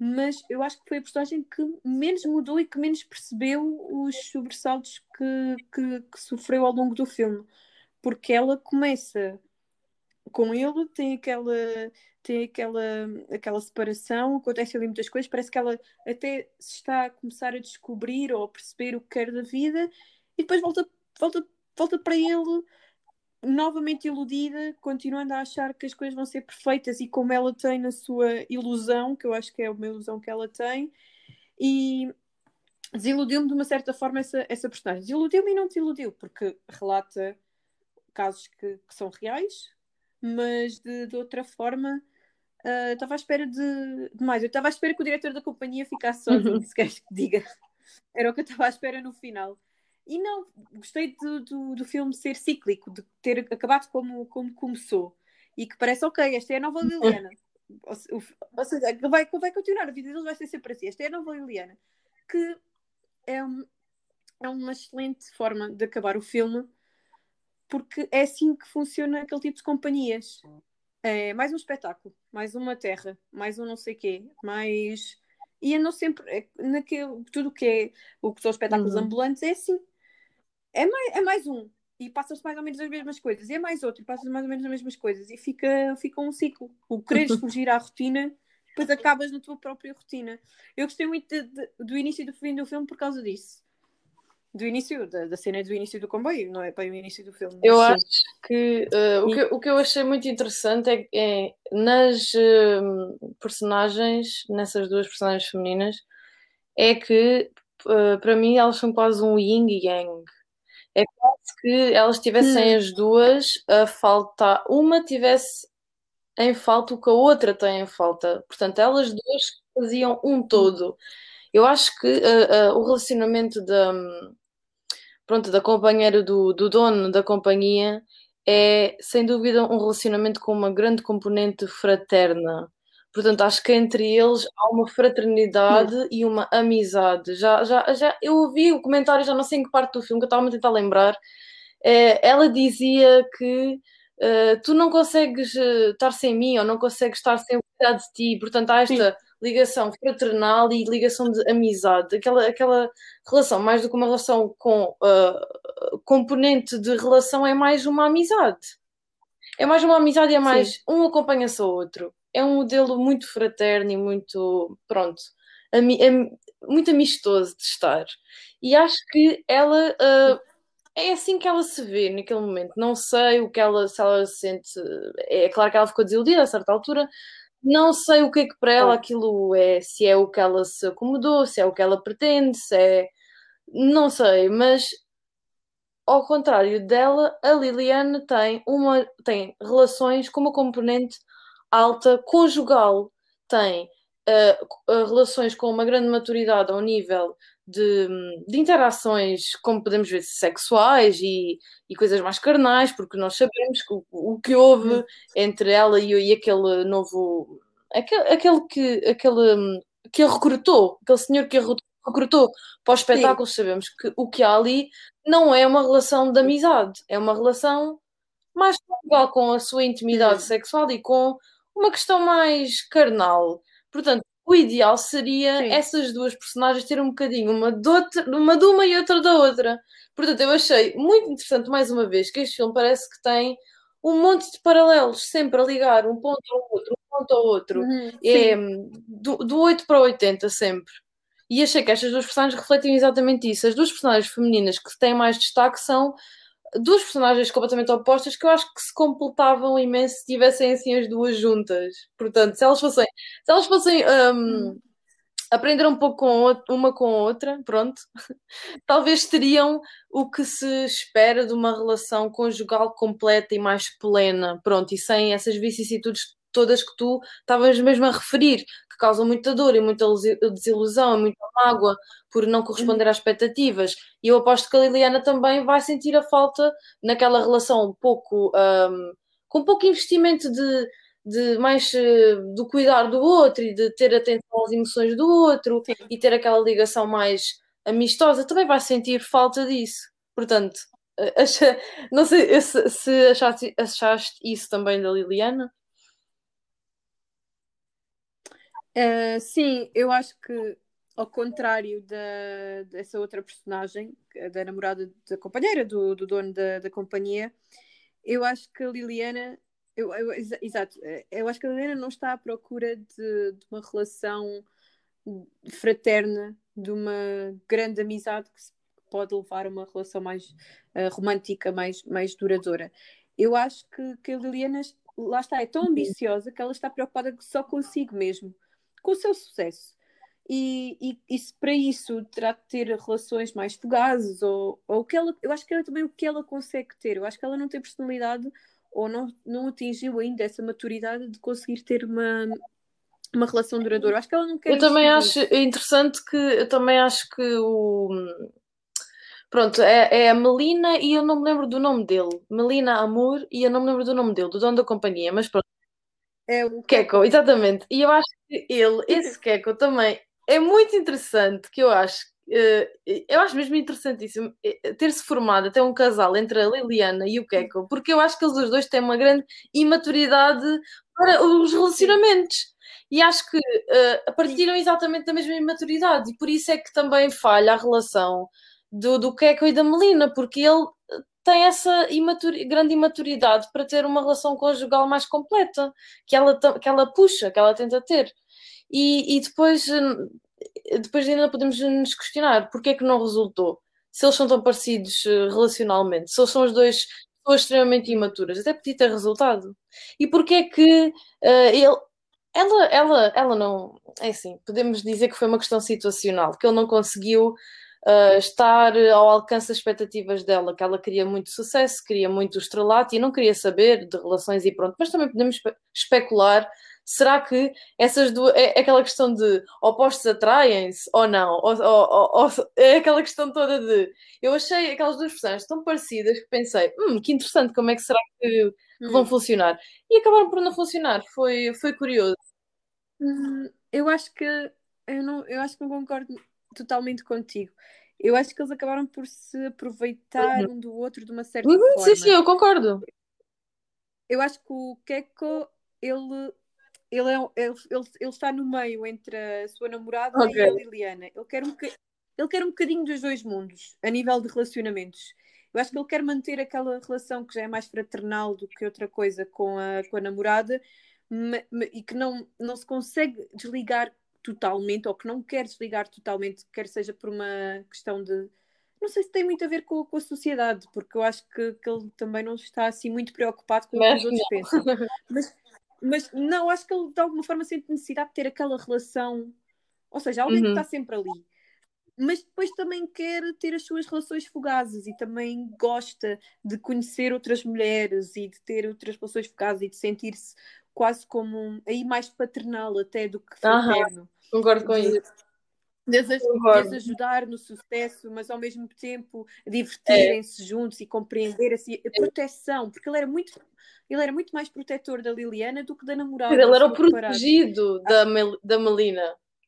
mas eu acho que foi a personagem que menos mudou e que menos percebeu os sobressaltos que, que, que, sofreu ao longo do filme porque ela começa com ele, tem aquela tem aquela, aquela separação, acontece ali muitas coisas, parece que ela até se está a começar a descobrir ou a perceber o que quer da vida e depois volta, volta, volta para ele novamente iludida, continuando a achar que as coisas vão ser perfeitas e como ela tem na sua ilusão, que eu acho que é uma ilusão que ela tem, e desiludiu-me de uma certa forma essa, essa personagem. Desiludiu-me e não desiludiu, porque relata casos que, que são reais, mas de, de outra forma uh, estava à espera de, de mais. Eu estava à espera que o diretor da companhia ficasse sozinho, uhum. se queres que diga. Era o que eu estava à espera no final. E não, gostei do, do, do, filme ser cíclico, de ter acabado como, como começou. E que parece, ok, esta é a nova Liliana. ou, ou seja, vai, vai continuar, a vida deles vai ser sempre assim. Esta é a nova Liliana. Que é, um, é uma excelente forma de acabar o filme porque é assim que funciona aquele tipo de companhias. É mais um espetáculo, mais uma terra, mais um não sei quê, mais. E andam sempre. É, naquele, tudo o que é o que são espetáculos uhum. ambulantes é assim. é mais, é mais um. E passam-se mais ou menos as mesmas coisas. E é mais outro. E passam-se mais ou menos as mesmas coisas. E fica, fica um ciclo. O quereres fugir à rotina, depois acabas na tua própria rotina. Eu gostei muito de, de, do início e do fim do filme por causa disso. Do início, da, da cena do início do comboio, não é para o início do filme. Eu Sim. acho que, uh, o que o que eu achei muito interessante é, é nas uh, personagens, nessas duas personagens femininas, é que uh, para mim elas são quase um yin e yang. É quase que elas tivessem hum. as duas a faltar, uma tivesse em falta o que a outra tem em falta. Portanto, elas duas faziam um todo. Eu acho que uh, o relacionamento da, pronto, da companheira do, do dono da companhia é, sem dúvida, um relacionamento com uma grande componente fraterna. Portanto, acho que entre eles há uma fraternidade hum. e uma amizade. Já, já, já, eu ouvi o comentário, já não sei em que parte do filme, que eu estava a tentar lembrar. É, ela dizia que uh, tu não consegues uh, estar sem mim ou não consegues estar sem cuidar de ti. Portanto, há esta Sim. Ligação fraternal e ligação de amizade. Aquela, aquela relação, mais do que uma relação com uh, componente de relação, é mais uma amizade. É mais uma amizade e é mais Sim. um acompanha-se ao outro é um modelo muito fraterno e muito, pronto, é muito amistoso de estar. E acho que ela uh, é assim que ela se vê naquele momento. Não sei o que ela, se ela se sente. É claro que ela ficou desiludida a certa altura. Não sei o que é que para ela aquilo é, se é o que ela se acomodou, se é o que ela pretende, se é. Não sei, mas ao contrário dela, a Liliane tem, uma, tem relações com uma componente alta conjugal tem uh, relações com uma grande maturidade ao nível de, de, interações, como podemos ver, sexuais e, e, coisas mais carnais, porque nós sabemos que o, o que houve uhum. entre ela e, e, aquele novo. Aquele, aquele que aquele, que a recrutou, aquele senhor que a recrutou para o espetáculo, Sim. sabemos que o que há ali não é uma relação de amizade, é uma relação mais conjugal com a sua intimidade uhum. sexual e com uma questão mais carnal. Portanto, o ideal seria Sim. essas duas personagens terem um bocadinho uma de, outra, uma de uma e outra da outra. Portanto, eu achei muito interessante, mais uma vez, que este filme parece que tem um monte de paralelos, sempre a ligar um ponto ao outro, um ponto ao outro. Uhum, é do, do 8 para o 80 sempre. E achei que estas duas personagens refletem exatamente isso. As duas personagens femininas que têm mais destaque são duas personagens completamente opostas que eu acho que se completavam imenso se tivessem assim as duas juntas. Portanto, se elas fossem, se elas fossem um, aprender um pouco com uma com a outra, pronto, talvez teriam o que se espera de uma relação conjugal completa e mais plena, pronto, e sem essas vicissitudes todas que tu estavas mesmo a referir, que causam muita dor e muita desilusão e muita mágoa por não corresponder às expectativas. E eu aposto que a Liliana também vai sentir a falta naquela relação um pouco um, com pouco investimento de, de mais uh, do cuidar do outro e de ter atenção às emoções do outro Sim. e ter aquela ligação mais amistosa, também vai sentir falta disso. Portanto, eh, acha, não sei se, se achaste, achaste isso também da Liliana. Uh, sim, eu acho que ao contrário da, dessa outra personagem, da namorada da companheira do, do dono da, da companhia, eu acho que a Liliana, eu, eu, exato, eu acho que a Liliana não está à procura de, de uma relação fraterna, de uma grande amizade que pode levar a uma relação mais uh, romântica, mais, mais duradoura. Eu acho que, que a Liliana, lá está, é tão ambiciosa que ela está preocupada só consigo mesmo com o seu sucesso. E, e, e se para isso terá de ter relações mais fugazes, ou, ou o que ela, eu acho que é também o que ela consegue ter. Eu acho que ela não tem personalidade ou não, não atingiu ainda essa maturidade de conseguir ter uma, uma relação duradoura. Eu acho que ela não quer. Eu também acho interessante que eu também acho que o pronto, é, é, a Melina e eu não me lembro do nome dele. Melina Amor e eu não me lembro do nome dele, do dono da companhia, mas pronto. É o Keko, exatamente. E eu acho que ele, esse Keko também é muito interessante, que eu acho eh, eu acho mesmo interessantíssimo eh, ter-se formado até um casal entre a Liliana e o Keko, porque eu acho que eles os dois têm uma grande imaturidade para os relacionamentos. E acho que uh, partiram exatamente da mesma imaturidade, e por isso é que também falha a relação do, do Keiko e da Melina, porque ele tem essa grande imaturidade para ter uma relação conjugal mais completa, que ela, que ela puxa, que ela tenta ter. E, e depois, depois ainda podemos nos questionar porque é que não resultou. Se eles são tão parecidos eh, relacionalmente, se eles são os dois pessoas extremamente imaturas, até podia ter resultado. E porque é que uh, ele, ela, ela, ela não. É assim, podemos dizer que foi uma questão situacional, que ele não conseguiu uh, estar ao alcance das expectativas dela, que ela queria muito sucesso, queria muito estrelato e não queria saber de relações e pronto. Mas também podemos especular. Será que essas duas. É, é aquela questão de opostos atraem-se ou não? Ou, ou, ou, é aquela questão toda de. Eu achei aquelas duas personagens tão parecidas que pensei, hum, que interessante, como é que será que, que vão hum. funcionar? E acabaram por não funcionar. Foi, foi curioso. Hum, eu acho que eu não, eu acho que não concordo totalmente contigo. Eu acho que eles acabaram por se aproveitar uhum. um do outro de uma certa uhum, forma. Sim, sim, eu concordo. Eu acho que o Keiko, ele, ele, é, ele, ele, ele está no meio entre a sua namorada okay. e a Liliana. Ele quer, um, ele quer um bocadinho dos dois mundos, a nível de relacionamentos. Eu acho que ele quer manter aquela relação que já é mais fraternal do que outra coisa com a, com a namorada e que não, não se consegue desligar totalmente ou que não quer desligar totalmente, quer seja por uma questão de. Não sei se tem muito a ver com, com a sociedade, porque eu acho que, que ele também não está assim muito preocupado com o que os outros pensam. Mas, mas não, acho que ele de alguma forma sente necessidade de ter aquela relação, ou seja, alguém uhum. que está sempre ali. Mas depois também quer ter as suas relações fugazes e também gosta de conhecer outras mulheres e de ter outras relações fugazes e de sentir-se quase como um, aí mais paternal até do que fraterno. Concordo com isso. De, de ajudar no sucesso, mas ao mesmo tempo divertirem-se é. juntos e compreender assim, a proteção, porque ele era muito ele era muito mais protetor da Liliana do que da namorada. Ele era o protegido da, Mel, da Melina.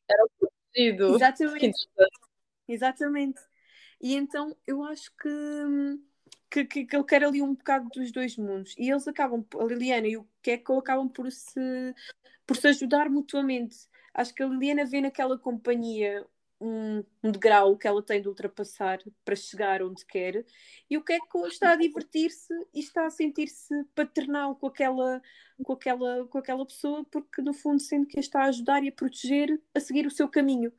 Era o protegido. Exatamente. Exatamente. E então eu acho que hum, que, que, que, ele quer ali um bocado dos dois mundos. E eles acabam, a Liliana e o Keiko acabam por se, por se ajudar mutuamente. Acho que a Liliana vê naquela companhia um, um degrau que ela tem de ultrapassar para chegar onde quer, e o Keiko está a divertir-se e está a sentir-se paternal com aquela, com, aquela, com aquela pessoa, porque no fundo sente que a está a ajudar e a proteger a seguir o seu caminho.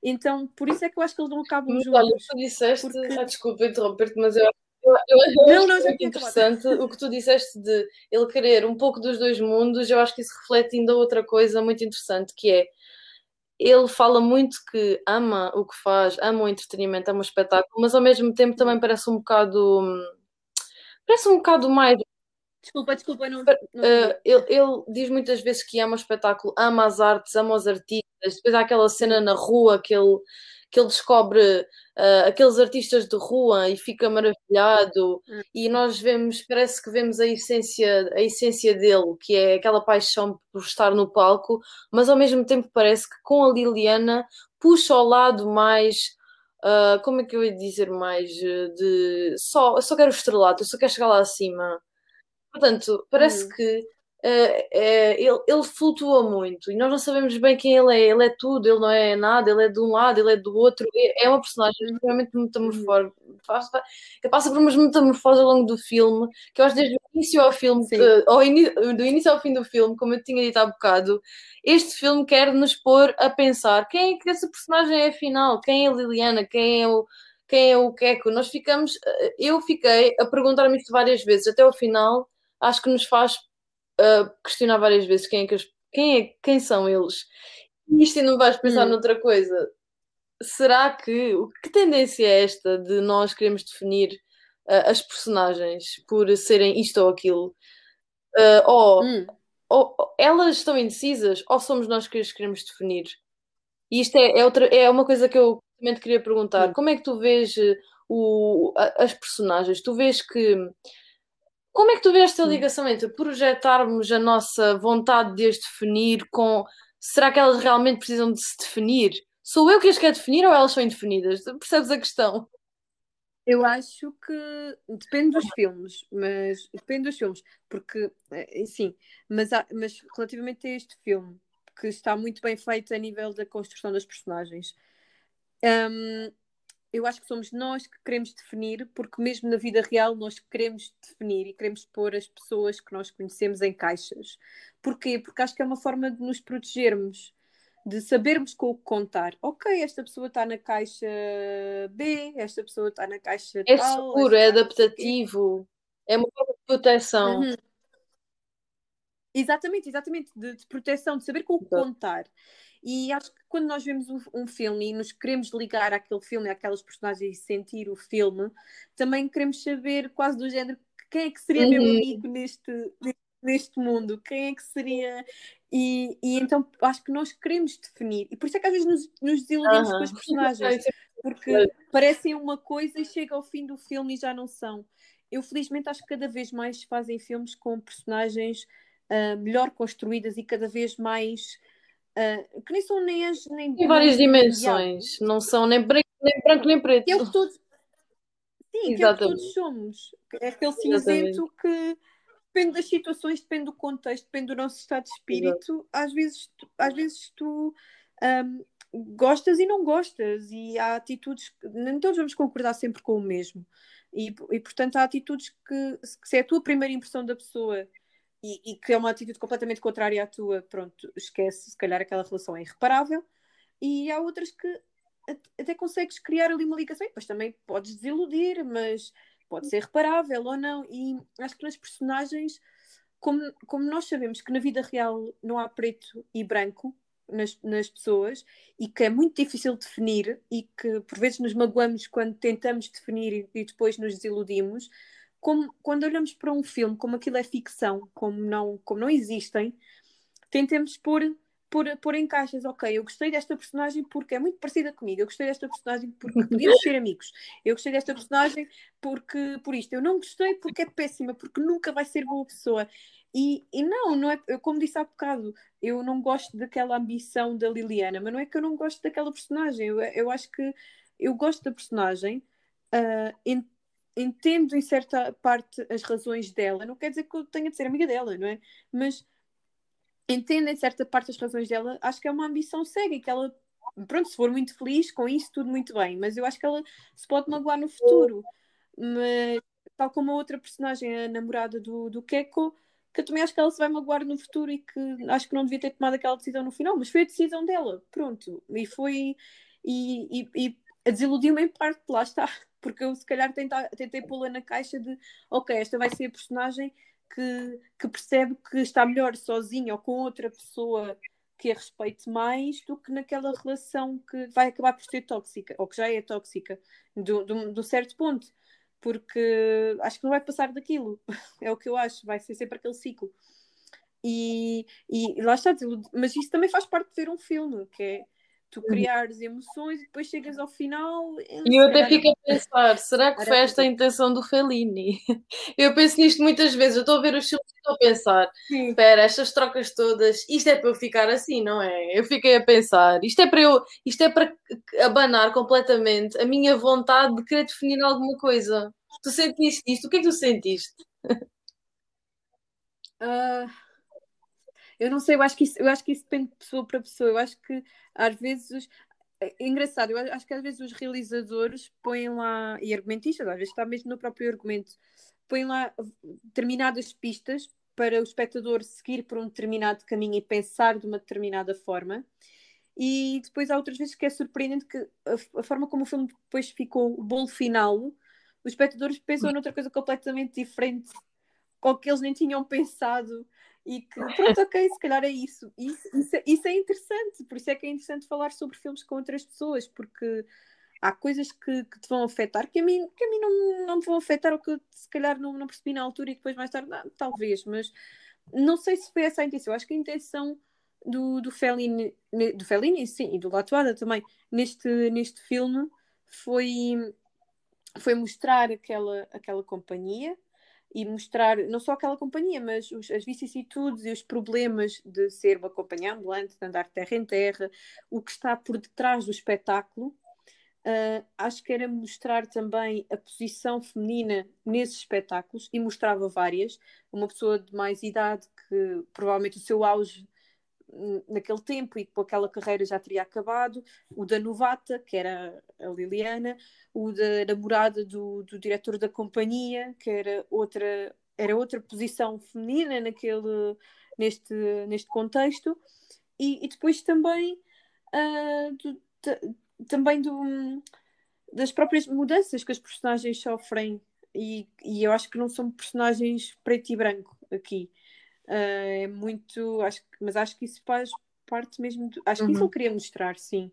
Então, por isso é que eu acho que eles não acabam juntos. Olha, tu disseste, porque... ah, desculpa interromper-te, mas eu eu, eu, não, não, já interessante o que tu disseste de ele querer um pouco dos dois mundos. Eu acho que isso reflete ainda outra coisa muito interessante que é ele fala muito que ama o que faz, ama o entretenimento, ama o espetáculo, mas ao mesmo tempo também parece um bocado parece um bocado mais Desculpa, desculpa, não. não uh, ele, ele, diz muitas vezes que ama o espetáculo, ama as artes, ama os artistas. Depois há aquela cena na rua que ele que ele descobre uh, aqueles artistas de rua e fica maravilhado hum. e nós vemos, parece que vemos a essência, a essência dele, que é aquela paixão por estar no palco, mas ao mesmo tempo parece que com a Liliana puxa ao lado mais uh, como é que eu ia dizer mais de só, eu só quero o estrelato, eu só quero chegar lá acima. Portanto, parece hum. que ele, ele, flutua muito e nós não sabemos bem quem ele é. Ele é tudo, ele não é nada, ele é de um lado, ele é do outro. É uma personagem extremamente metamorfose. Passa por umas metamorfoses ao longo do filme, que eu acho desde o início ao filme, uh, ao in, do início ao fim do filme, como eu tinha dito há bocado, este filme quer nos pôr a pensar quem é que essa personagem é afinal, quem é a Liliana, quem é o quem é o. Nós ficamos, eu fiquei a perguntar-me isto várias vezes, até ao final, acho que nos faz uh, questionar várias vezes quem, é que quem, é, quem são eles. E isto ainda vais pensar hum. noutra coisa. Será que. Que tendência é esta de nós queremos definir uh, as personagens por serem isto ou aquilo? Uh, ou, hum. ou, elas estão indecisas ou somos nós que as queremos definir? E isto é, é, outra, é uma coisa que eu também te queria perguntar. Hum. Como é que tu vês o, as personagens? Tu vês que como é que tu vês esta ligação entre projetarmos a nossa vontade de as definir com será que elas realmente precisam de se definir? Sou eu que as quero definir ou elas são indefinidas? Percebes a questão? Eu acho que depende dos filmes, mas depende dos filmes, porque eh, sim, mas, há, mas relativamente a este filme, que está muito bem feito a nível da construção das personagens, um, eu acho que somos nós que queremos definir, porque mesmo na vida real nós queremos definir e queremos pôr as pessoas que nós conhecemos em caixas. Porquê? Porque acho que é uma forma de nos protegermos, de sabermos com o que contar. Ok, esta pessoa está na caixa B, esta pessoa está na caixa É tal. seguro, é adaptativo, é uma forma de proteção. Uhum. Exatamente, exatamente, de, de proteção, de saber com o que contar. E acho que quando nós vemos um, um filme e nos queremos ligar àquele filme, àquelas personagens e sentir o filme, também queremos saber quase do género quem é que seria meu Uhum. amigo neste, neste mundo, quem é que seria. E, e então acho que nós queremos definir, e por isso é que às vezes nos, nos desiludimos com Aham. as personagens, porque parecem uma coisa e chega ao fim do filme e já não são. Eu felizmente acho que cada vez mais se fazem filmes com personagens ah, melhor construídas e cada vez mais ah, que nem são nem as nem Tem várias dimensões, não são nem branco nem, branco, nem preto. que é o que todos sim, que é o que todos somos. É aquele cinzento que depende das situações, depende do contexto, depende do nosso estado de espírito. Às vezes, tu- às vezes tu ahm, gostas e não gostas, e há atitudes que nem todos vamos concordar sempre com o mesmo. E, e portanto, há atitudes que se é a tua primeira impressão da pessoa e, e que é uma atitude completamente contrária à tua, pronto, esquece, se calhar aquela relação é irreparável. E há outras que at- até consegues criar ali uma ligação, e depois também podes desiludir, mas pode ser reparável ou não. E acho que nas personagens, como, como nós sabemos que na vida real não há preto e branco nas, nas pessoas e que é muito difícil definir e que por vezes nos magoamos quando tentamos definir e, e depois nos desiludimos, como, quando olhamos para um filme, como aquilo é ficção, como não, como não existem, tentemos pôr, pôr, pôr em caixas, ok, eu gostei desta personagem porque é muito parecida comigo, eu gostei desta personagem porque podíamos ser amigos, eu gostei desta personagem porque por isto, eu não gostei porque é péssima, porque nunca vai ser boa pessoa. E, e não, não é, eu, como disse há bocado, eu não gosto daquela ambição da Liliana, mas não é que eu não gosto daquela personagem, eu, eu acho que eu gosto da personagem, en- entendo em certa parte as razões dela, não quer dizer que eu tenha de ser amiga dela, não é? Mas entendo em certa parte as razões dela, acho que é uma ambição cega e que ela, pronto, se for muito feliz com isso, tudo muito bem, mas eu acho que ela se pode magoar no futuro. Mas, tal como a outra personagem, a namorada do, do Keiko, que eu também acho que ela se vai magoar no futuro e que acho que não devia ter tomado aquela decisão no final, mas foi a decisão dela, pronto. E foi. E, e, e desiludiu-me em parte, lá está. Porque eu se calhar tenta, tentei pô-la na caixa de ok, esta vai ser a personagem que, que percebe que está melhor sozinha ou com outra pessoa que a respeite mais do que naquela relação que vai acabar por ser tóxica, ou que já é tóxica, do, do certo ponto. Porque acho que não vai passar daquilo. É o que eu acho, vai ser sempre aquele ciclo. E, e lá está, mas isso também faz parte de ver um filme, que é tu criares emoções e depois chegas ao final. eh, E eu até fico a pensar, será que foi esta a intenção do Fellini? Eu penso nisto muitas vezes, eu estou a ver os filmes e estou a pensar, Sim. espera, estas trocas todas, isto é para eu ficar assim, não é? Eu fiquei a pensar, isto é para eu, isto é para abanar completamente a minha vontade de querer definir alguma coisa. Tu sentiste isto? O que é que tu sentiste? Ah, eu não sei, eu acho que isso, eu acho que isso depende de pessoa para pessoa. Eu acho que às vezes é engraçado, eu acho que às vezes os realizadores põem lá, e argumentistas, às vezes está mesmo no próprio argumento, põem lá determinadas pistas para o espectador seguir por um determinado caminho e pensar de uma determinada forma. E depois há outras vezes que é surpreendente que a, a forma como o filme depois ficou, o bolo final, os espectadores pensam noutra coisa completamente diferente, ou que eles nem tinham pensado e que pronto, ok, se calhar é isso. Isso, isso, isso é interessante, por isso é que é interessante falar sobre filmes com outras pessoas, porque há coisas que, que te vão afetar que a mim, que a mim não, não me vão afetar ou que eu, se calhar não, não percebi na altura e depois mais tarde, ah, talvez, mas não sei se foi essa a intenção. Eu acho que a intenção do, do Fellini, do Fellini, sim, e do Latuada também, neste, neste filme foi, foi mostrar aquela, aquela companhia e mostrar não só aquela companhia, mas os, as vicissitudes e os problemas de ser uma companhia ambulante, de andar de terra em terra, o que está por detrás do espetáculo. Uh, acho que era mostrar também a posição feminina nesses espetáculos e mostrava várias. Uma pessoa de mais idade que provavelmente o seu auge naquele tempo e com aquela carreira já teria acabado, o da novata, que era a Liliana, o da namorada do, do diretor da companhia, que era outra, era outra posição feminina naquele, neste, neste contexto, e, e depois também, uh, do, também do, das próprias mudanças que as personagens sofrem, e, e eu acho que não são personagens preto e branco aqui. Uh, é muito. Acho, mas acho que isso faz parte mesmo. Do, acho que isso ele uhum. queria mostrar, sim.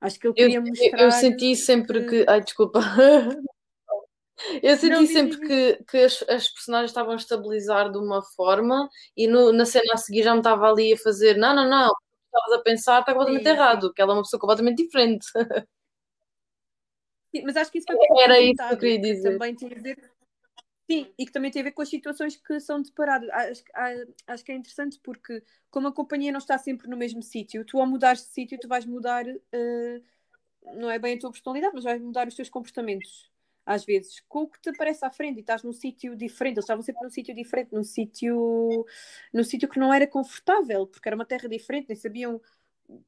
Acho que ele queria eu, mostrar. Eu senti sempre que. que... Ai, desculpa. Eu senti não, sempre que, que as, as, personagens estavam a estabilizar de uma forma e no, na cena a seguir já me estava ali a fazer não, não, não, estavas a pensar está completamente sim, errado, que ela é uma pessoa completamente diferente. Sim, mas acho que isso foi Era isso que eu queria dizer. Também tem a ver Sim, e que também tem a ver com as situações que são deparadas. Acho, acho que é interessante porque, como a companhia não está sempre no mesmo sítio, tu ao mudares de sítio, tu vais mudar, uh, não é bem a tua personalidade, mas vais mudar os teus comportamentos, às vezes, com o que te aparece à frente e estás num sítio diferente. Eles estavam sempre num sítio diferente, num sítio, num sítio que não era confortável, porque era uma terra diferente, nem sabiam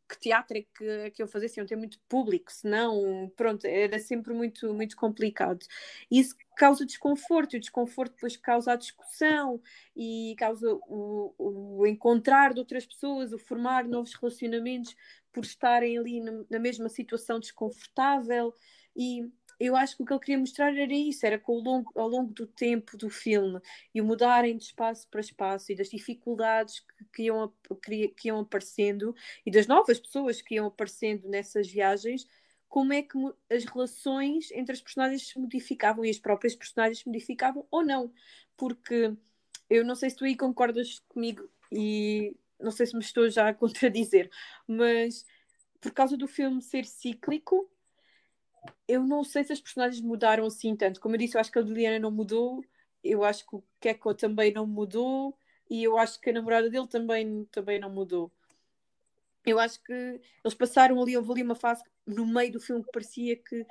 que teatro é que, que eu fazia, se iam ter muito público, senão, pronto, era sempre muito, muito complicado. Isso causa desconforto, e o desconforto depois causa a discussão e causa o, o encontrar de outras pessoas, o formar novos relacionamentos por estarem ali na, mesma situação desconfortável. E eu acho que o que ele queria mostrar era isso, era que ao longo, ao longo do tempo do filme e o mudarem de espaço para espaço e das dificuldades que, que, iam, que, que iam aparecendo e das novas pessoas que iam aparecendo nessas viagens, como é que as relações entre as personagens se modificavam e as próprias personagens se modificavam ou não. Porque eu não sei se tu aí concordas comigo e não sei se me estou já a contradizer, mas por causa do filme ser cíclico, eu não sei se as personagens mudaram assim tanto. Como eu disse, eu acho que a Liliana não mudou, eu acho que o Keko também não mudou e eu acho que a namorada dele também, também não mudou eu acho que eles passaram ali, houve ali uma fase no meio do filme que parecia que,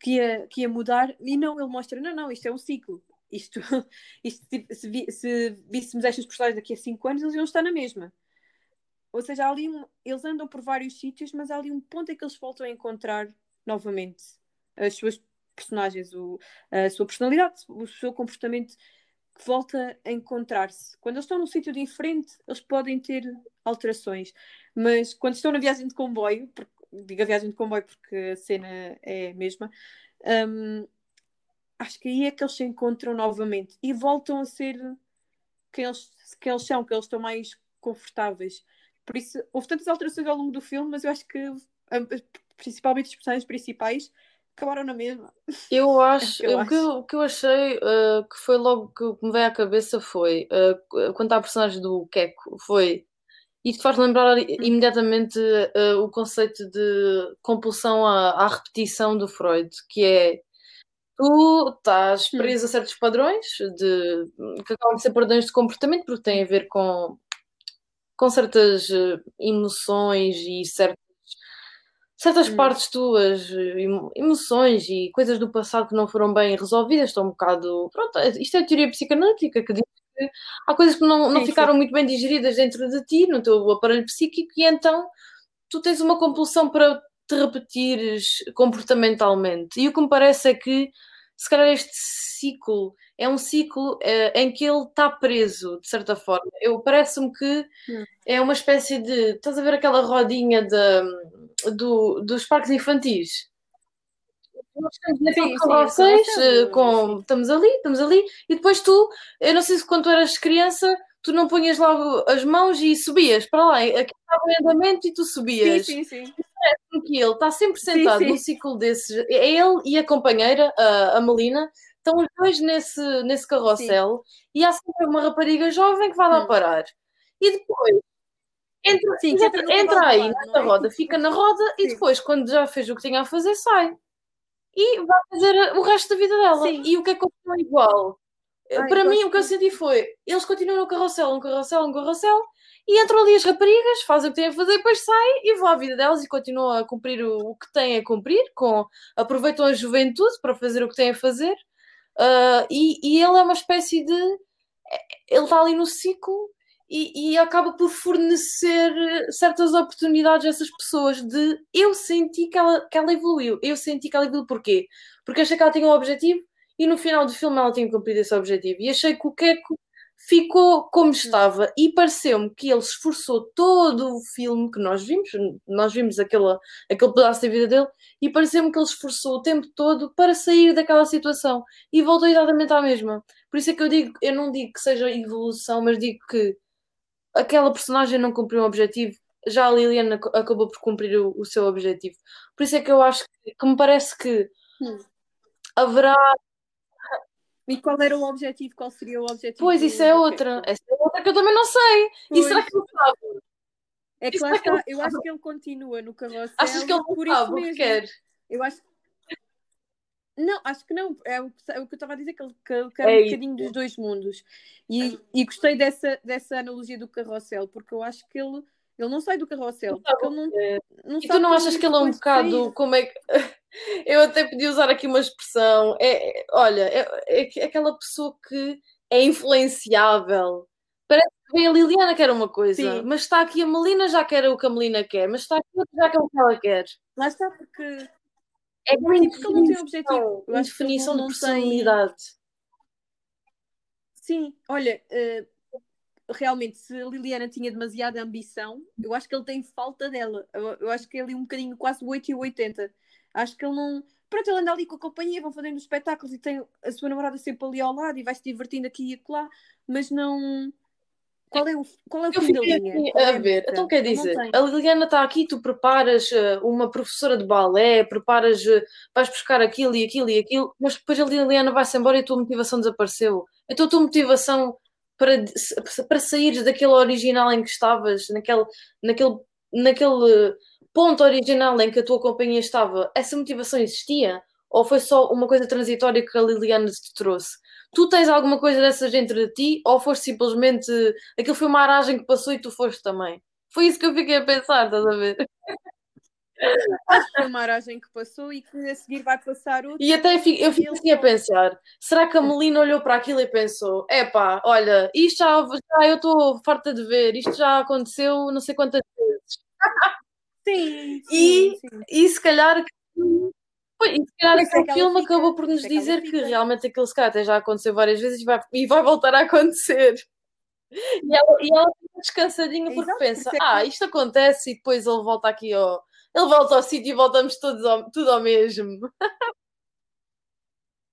que, ia, que ia mudar, e não, ele mostra, não, não, isto é um ciclo. Isto, isto se, vi, se víssemos estas personagens daqui a 5 anos, eles iam estar na mesma. Ou seja, ali um, eles andam por vários sítios, mas há ali um ponto em que eles voltam a encontrar novamente as suas personagens, o, a sua personalidade, o seu comportamento que volta a encontrar-se. Quando eles estão num sítio diferente, eles podem ter alterações. Mas quando estão na viagem de comboio, porque, digo a viagem de comboio porque a cena é a mesma, um, acho que aí é que eles se encontram novamente e voltam a ser quem eles, quem eles são, que eles estão mais confortáveis. Por isso, houve tantas alterações ao longo do filme, mas eu acho que principalmente os personagens principais acabaram na mesma. Eu é acho, é eu, o, que eu, o que eu achei uh, que foi logo que me veio à cabeça foi uh, quanto à personagem do Keiko, foi isto faz lembrar hum. imediatamente uh, o conceito de compulsão à, à, repetição do Freud, que é tu estás hum. preso a certos padrões de, que acabam de ser padrões de comportamento, porque têm a ver com, com certas uh, emoções e certas, certas hum. partes tuas, emoções e coisas do passado que não foram bem resolvidas, estão um bocado. Pronto, isto é a teoria psicanalítica que diz há coisas que não, não sim, ficaram sim. muito bem digeridas dentro de ti, no teu aparelho psíquico, e então tu tens uma compulsão para te repetires comportamentalmente. E o que me parece é que, se calhar, este ciclo é um ciclo é, em que ele está preso, de certa forma. Eu Parece-me que hum. é uma espécie de. Estás a ver aquela rodinha de, do, dos parques infantis? Nós estamos naquele carroceis, eh, com estamos ali, estamos ali, e depois tu, eu não sei se quando tu eras criança, tu não punhas logo as mãos e subias para lá, aqui estava em andamento e tu subias. Sim, sim, sim. Que ele está sempre sentado sim, sim. num ciclo desses, é ele e a companheira, a, a Melina, estão os dois nesse, nesse carrossel sim. e há sempre uma rapariga jovem que vai lá hum. parar. E depois entra, sim, entra, entra aí na é? roda, fica na roda e depois, quando já fez o que tinha a fazer, sai e vai fazer o resto da vida dela. Sim. E o que é que continua igual? Ai, Para mim, o que eu senti foi: eles continuam no carrossel, um carrossel, um carrossel, e entram ali as raparigas, fazem o que têm a fazer, depois saem e vão à vida delas e continuam a cumprir o, o, que têm a cumprir, com, aproveitam a juventude para fazer o que têm a fazer. Uh, e, e ele é uma espécie de. Ele está ali no ciclo e, e, acaba por fornecer certas oportunidades a essas pessoas de eu senti que ela, que ela evoluiu. Eu senti que ela evoluiu porquê? Porque achei que ela tinha um objetivo e no final do filme ela tinha cumprido esse objetivo. E achei que o Keiko ficou como estava e pareceu-me que ele esforçou todo o filme que nós vimos, nós vimos aquele, aquele pedaço da vida dele, e pareceu-me que ele esforçou o tempo todo para sair daquela situação e voltou exatamente à mesma. Por isso é que eu digo, eu não digo que seja evolução, mas digo que aquela personagem não cumpriu um objetivo, já a Liliana acabou por cumprir o, o seu objetivo. Por isso é que eu acho que, que me parece que hum. haverá e qual era o objetivo? Qual seria o objetivo? Pois, isso é outra. Essa é outra que eu também não sei. Pois. E será que ele sabe? É que lá está, eu acho que ele continua no carrossel. Achas que ele por sabe o que quer? Eu acho não, acho que não. É o que, é o que eu estava a dizer, que ele, que ele quer é um bocadinho dos dois mundos. E, e gostei dessa, dessa analogia do carrossel, porque eu acho que ele, ele não sai do carrossel. Porque ele não, não e tu não achas que ele é um bocado. Como é que. Eu até podia usar aqui uma expressão. É, é olha, é, é, aquela pessoa que é influenciável. Parece que a Liliana quer uma coisa, Sim. mas está aqui a Melina já quer o que a Melina quer, mas está aqui já quer o que ela quer. Lá está, porque é uma indefinição, uma definição de personalidade. Tem... Sim, olha, uh, realmente, se a Liliana tinha demasiada ambição, eu acho que ele tem falta dela. Eu, eu acho que ele é um bocadinho quase 8 e 80. Acho que ele não. Pronto, ele anda ali com a companhia, vão fazendo os espetáculos e tem a sua namorada sempre ali ao lado e vai se divertindo aqui e acolá, mas não qual é o, qual é o fim da linha? A é ver, então quer dizer, a Liliana está aqui, tu preparas uh, uma professora de balé, preparas, uh, vais buscar aquilo e aquilo e aquilo, mas depois a Liliana vai-se embora e a tua motivação desapareceu. Então a tua motivação para, para saíres daquele original em que estavas, naquele, naquele, naquele ponto original em que a tua companhia estava, essa motivação existia? Ou foi só uma coisa transitória que a Liliana te trouxe? Tu tens alguma coisa dessas dentro de ti ou foste simplesmente. Aquilo foi uma aragem que passou e tu foste também? Foi isso que eu fiquei a pensar, estás a ver? Acho que foi uma aragem que passou e que a seguir vai passar outra. E até fico, eu fico assim a pensar: será que a Melina olhou para aquilo e pensou: epá, olha, isto já, já eu estou farta de ver, isto já aconteceu não sei quantas vezes. Sim, sim, e, sim. e se calhar Pois, e se calhar aquele filme fica, acabou por nos dizer que realmente aquilo se calhar até já aconteceu várias vezes e vai, e vai voltar a acontecer. E ela, e ela fica descansadinha porque Exato, pensa, porque ah, isto acontece e depois ele volta aqui ao. Ele volta ao sítio e voltamos todos ao, tudo ao mesmo.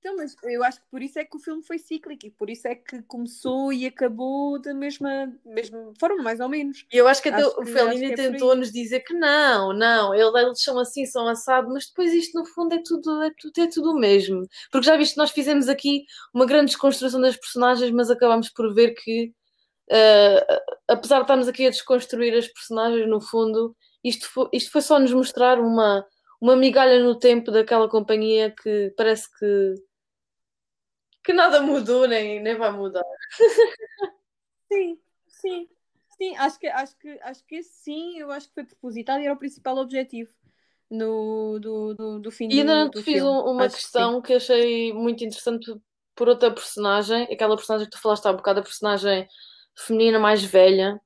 Então, mas eu acho que por isso é que o filme foi cíclico e por isso é que começou e acabou da mesma, mesma forma, mais ou menos. E eu acho que até acho o Fellini é tentou-nos dizer que não, não, eles são assim, são assados, mas depois isto no fundo é tudo, é tudo, é tudo o mesmo. Porque já viste, nós fizemos aqui uma grande desconstrução das personagens, mas acabamos por ver que, uh, apesar de estarmos aqui a desconstruir as personagens, no fundo, isto foi, isto foi só nos mostrar uma, uma migalha no tempo daquela companhia que parece que que nada mudou nem, nem vai mudar. Sim, sim, sim, acho que, acho que, acho que sim, eu acho que foi propositado e era o principal objetivo no, do, do, do fim E ainda não te fiz filme. uma acho questão que, que, achei muito interessante por outra personagem, aquela personagem que tu falaste há um bocado, a personagem feminina mais velha.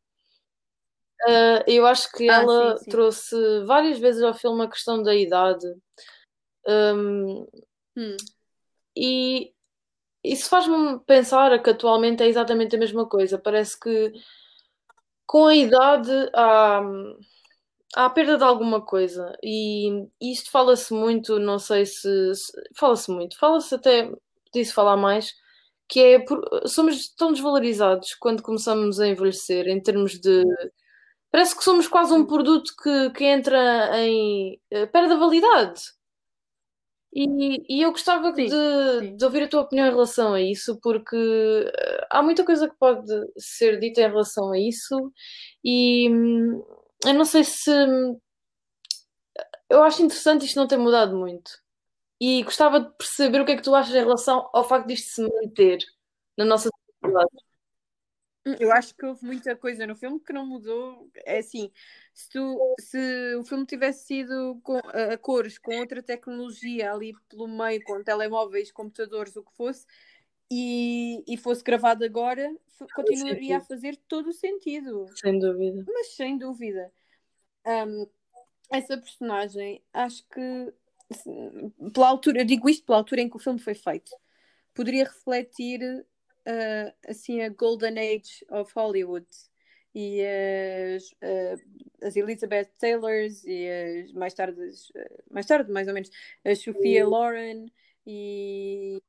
Uh, eu acho que ah, ela sim, sim. trouxe várias vezes ao filme a questão da idade. Um, hum. E isso faz-me pensar que atualmente é exatamente a mesma coisa. Parece que com a idade há, há a perda de alguma coisa. E isto fala-se muito, não sei se. se fala-se muito, fala-se até, podia falar mais, que é por, somos tão desvalorizados quando começamos a envelhecer em termos de. Parece que somos quase um produto que, que entra em. Eh, perde a validade. E, e eu gostava sim, de, sim. de ouvir a tua opinião em relação a isso, porque eh, há muita coisa que pode ser dita em relação a isso, e hum, eu não sei se. Eu acho interessante isto não ter mudado muito. E gostava de perceber o que é que tu achas em relação ao facto disto se manter na nossa sociedade. Eu acho que houve muita coisa no filme que não mudou. É assim, se, tu, se o filme tivesse sido com, a, a cores, com outra tecnologia ali pelo meio, com telemóveis, computadores, o que fosse, e, e fosse gravado agora, continuaria a fazer todo o sentido. Sem dúvida. Mas sem dúvida. Um, essa personagem, acho que pela altura, eu digo isto pela altura em que o filme foi feito, poderia refletir uh, assim a Golden Age of Hollywood. E as, uh, as Elizabeth Taylors e as, mais tarde uh, mais tarde mais ou menos a Sophia Loren e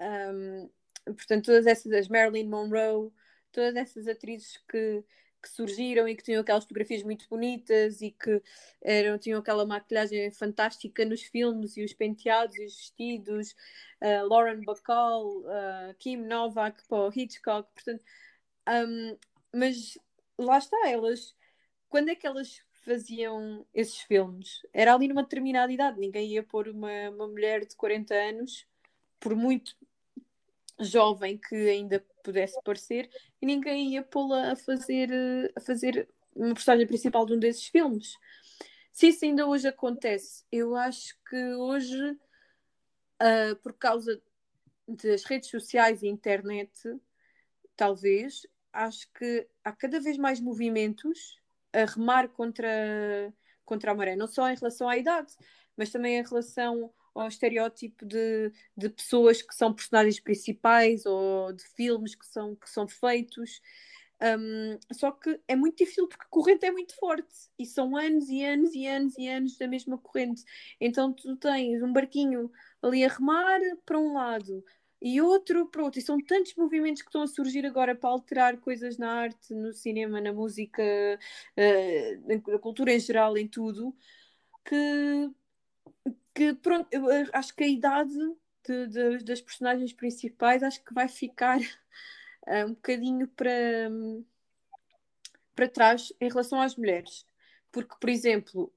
um, portanto todas essas as Marilyn Monroe todas essas atrizes que que surgiram e que tinham aquelas fotografias muito bonitas e que eram, tinham aquela maquilhagem fantástica nos filmes e os penteados e os vestidos, uh, Lauren Bacall, uh, Kim Novak para Hitchcock, portanto, um, mas lá está, elas, quando é que elas faziam esses filmes? Era ali numa determinada idade, ninguém ia pôr uma, uma mulher de 40 anos, por muito jovem que ainda pudesse parecer, e ninguém ia pô-la a fazer, a fazer uma personagem principal de um desses filmes. Se isso ainda hoje acontece, eu acho que hoje, uh, por causa das redes sociais e internet, talvez, acho que há cada vez mais movimentos a remar contra, contra a maré, não só em relação à idade, mas também em relação ao estereótipo de, de pessoas que são personagens principais ou de filmes que são, que são feitos. Um, só que é muito difícil porque a corrente é muito forte e são anos e anos e anos e anos da mesma corrente. Então tu tens um barquinho ali a remar para um lado e outro para outro, e são tantos movimentos que estão a surgir agora para alterar coisas na arte, no cinema, na música, uh, na cultura em geral, em tudo, que que pronto, eu acho que a idade de, de, das personagens principais acho que vai ficar uh, um bocadinho para, para trás em relação às mulheres. Porque, por exemplo,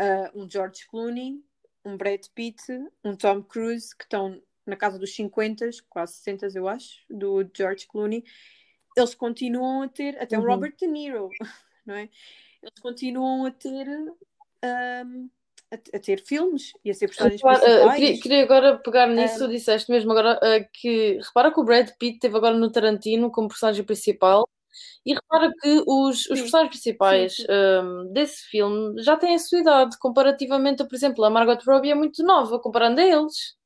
uh, um George Clooney, um Brad Pitt, um Tom Cruise, que estão na casa dos 50, quase 60, eu acho, do George Clooney, eles continuam a ter, até uhum. o Robert De Niro, não é? Eles continuam a ter um, a, a, ter filmes e a ser personagens repara. Uh, queria, queria, agora pegar nisso, um, tu disseste mesmo agora uh, que repara que o Brad Pitt teve agora no Tarantino como personagem principal e repara que os, os personagens principais sim, sim. Um, desse filme já têm a sua idade comparativamente, a, por exemplo, a Margot Robbie é muito nova comparando a eles.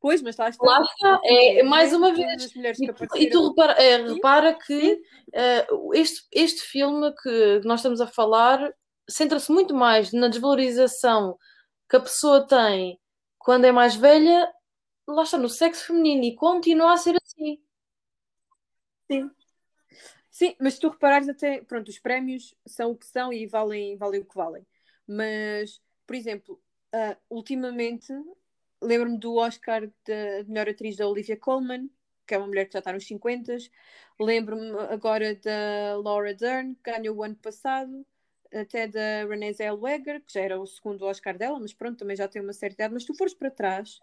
Pois, mas está. Lá está, é, é mais uma vez. E, e, tu repara, é, repara que uh, este, este filme que nós estamos a falar centra-se muito mais na desvalorização que a pessoa tem quando é mais velha, lá está, no sexo feminino e continua a ser assim. Sim. Sim, mas se tu reparares até, pronto, os prémios são o que são e valem, valem o que valem. Mas, por exemplo, uh, ultimamente lembro-me do Oscar de melhor atriz da Olivia Colman, que é uma mulher que já está nos 50. Lembro-me agora da Laura Dern, que ganhou o ano passado até da Renée Zellweger, que já era o segundo Oscar dela, mas pronto, também já tem uma certa idade. Mas se tu fores para trás,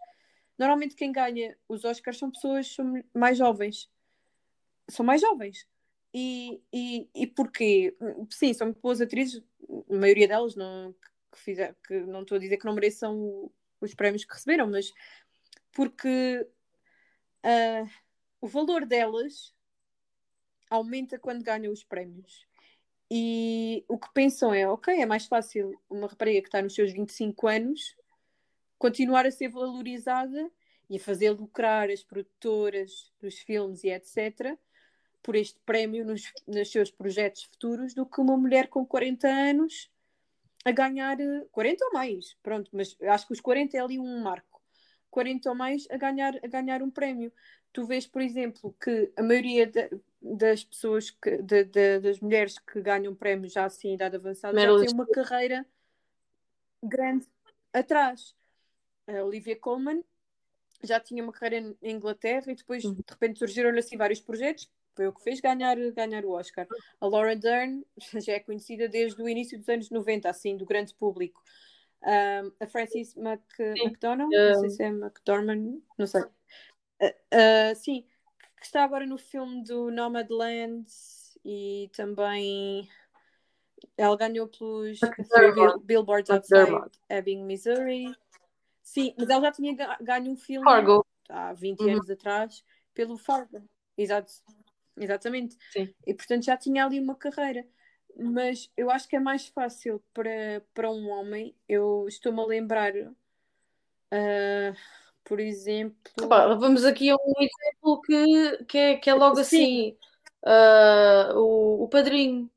normalmente quem ganha os Oscars são pessoas mais jovens. São mais jovens. E, e, e porquê? Sim, são boas atrizes, a maioria delas, não, que, fizer, que não estou a dizer que não mereçam os prémios que receberam, mas porque uh, o valor delas aumenta quando ganham os prémios. E o que pensam é, ok, é mais fácil uma rapariga que está nos seus 25 anos continuar a ser valorizada e a fazer lucrar as produtoras dos filmes e etc. por este prémio nos, nos seus projetos futuros do que uma mulher com 40 anos a ganhar 40 ou mais, pronto, mas acho que os 40 é ali um marco. 40 ou mais a ganhar, a ganhar um prémio. Tu vês, por exemplo, que a maioria de, das pessoas, que, de, de, das mulheres que ganham prémios já assim em idade avançada, Meryl já têm uma carreira grande atrás. A Olivia Colman já tinha uma carreira em Inglaterra e depois uhum. de repente surgiram-lhe assim vários projetos, foi o que fez ganhar, ganhar o Oscar. A Laura Dern já é conhecida desde o início dos anos 90, assim, do grande público. Um, a Frances Mac McDonald, não sei se é McDormand, não sei. Uh, uh, sim, que está agora no filme do Nomadland e também ela ganhou pelos Billboards Outside Ebbing, Missouri. Sim, mas ela já tinha ganho um filme. Fargo. há 20 Uhum. anos atrás pelo Fargo. Exato. Exatamente. Sim. E portanto já tinha ali uma carreira. Mas eu acho que é mais fácil para, para um homem. Eu estou-me a lembrar, ah, por exemplo. Vamos aqui a um exemplo que, que, é, que é logo Sim. assim: ah, o, o Padrinho.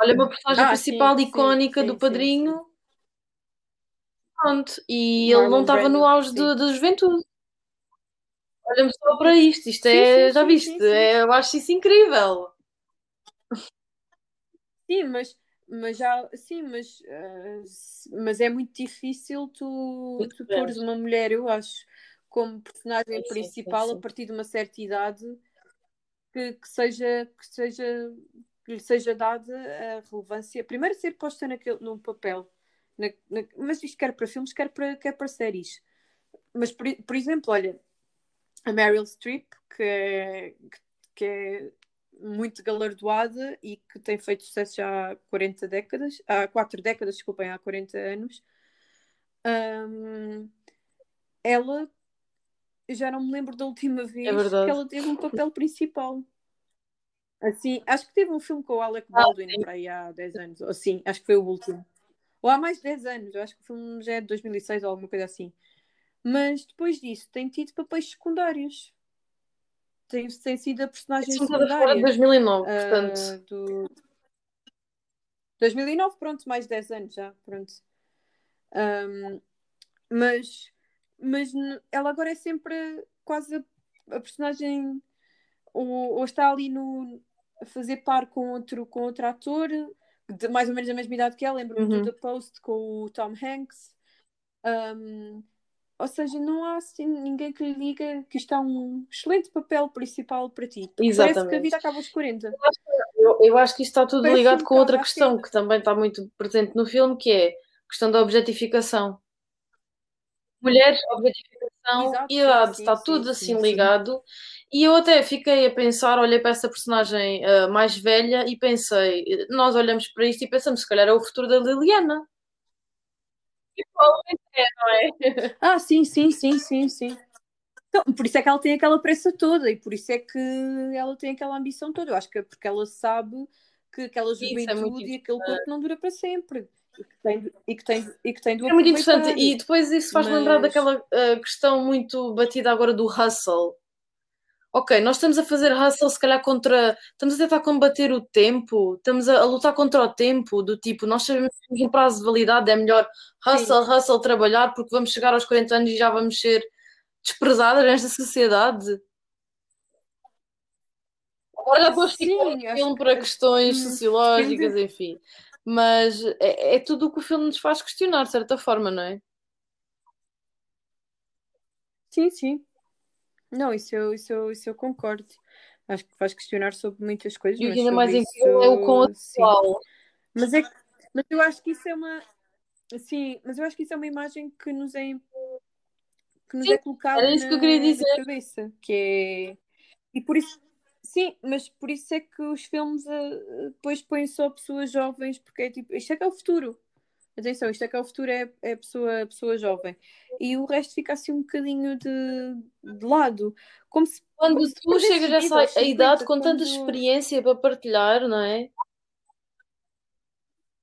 Olha, uma personagem Ah, principal sim, icónica sim, do sim, Padrinho. Pronto, e ele não estava no auge da juventude. Olha-me só para isto, isto é, já viste? É, eu acho isso incrível. Sim, mas, mas já, sim, mas, se- mas é muito difícil tu, tu pôres uma mulher, eu acho, como personagem Sim, sim, sim, principal a sim. partir de uma certa idade que, que seja, que seja, que lhe seja dada a relevância. Primeiro ser posta naquele, num papel. Na- na- mas isto quer para filmes, quer para, quer para séries. Mas, por, por exemplo, olha, a Meryl Streep, que é, que, que é muito galardoada e que tem feito sucesso já há 40 décadas, há 4 décadas, desculpem, há 40 anos. Hum, ela, já não me lembro da última vez que verdade. ela teve um papel principal. Assim, acho que teve um filme com o Alec Ah, Baldwin para aí há 10 anos, ou assim, acho que foi o último. Ou há mais de 10 anos, eu acho que o filme já é de 2006 ou alguma coisa assim. Mas depois disso, tem tido papéis secundários. Tem, tem sido a personagem estava fora de secundária. 2009, ah, portanto. do 2009, pronto, mais 10 anos já, pronto. Ahm, mas, mas ela agora é sempre quase a, a personagem ou, ou está ali no, a fazer par com outro, com outro ator de mais ou menos da mesma idade que ela, lembro-me Uhum. do The Post com o Tom Hanks. Ahm, ou seja, não há assim, ninguém que lhe diga que isto é um excelente papel principal para ti. Porque parece que a Exatamente. vida acaba aos 40. Eu, eu acho que isto está tudo Parece ligado com outra questão que também está muito presente no filme, que é a questão da objetificação. Mulheres, objetificação Exato, e idade, sim, está sim, tudo sim, assim sim. ligado. E eu até fiquei a pensar, olhei para essa personagem ah, mais velha e pensei, nós olhamos para isto e pensamos, se calhar é o futuro da Liliana. E provavelmente é, não é? Ah, sim, sim, sim, sim, sim. Então, por isso é que ela tem aquela pressa toda e por isso é que ela tem aquela ambição toda. Eu acho que é porque ela sabe que aquela é juventude e aquele corpo não dura para sempre e que tem, e que tem, e que tem É muito interessante e depois isso lembrar Mas- daquela ah, questão muito batida agora do hustle. Ok, nós estamos a fazer hustle se calhar contra. Estamos a tentar combater o tempo, estamos a, a lutar contra o tempo, do tipo, nós sabemos que temos um prazo de validade, é melhor hustle, hustle, trabalhar, porque vamos chegar aos 40 anos e já vamos ser desprezadas nesta sociedade. Agora já estou a Sim, acho filme que- para questões hum, sociológicas, enfim. Mas é, é tudo o que o filme nos faz questionar, de certa forma, não é? Sim, sim. Não, isso eu, isso eu, isso eu concordo. Acho que faz questionar sobre muitas coisas, E o mas que ainda mais isso, incrível é o quão sim. atual. Mas, é, que- mas eu acho que isso é uma. Sim, mas eu acho que isso é uma imagem que nos é, que nos Sim, é colocada era isso na, que eu queria dizer. cabeça. Que é. E por isso. Sim, mas por isso é que os filmes eh, depois põem só pessoas jovens, porque é tipo, isto é que é o futuro. Atenção, isto é que é o futuro, é, é a pessoa, a pessoa jovem. E o resto fica assim um bocadinho de, de lado. Como se, Quando como tu chegas a vida essa a idade 50, com tanta experiência para partilhar, não é?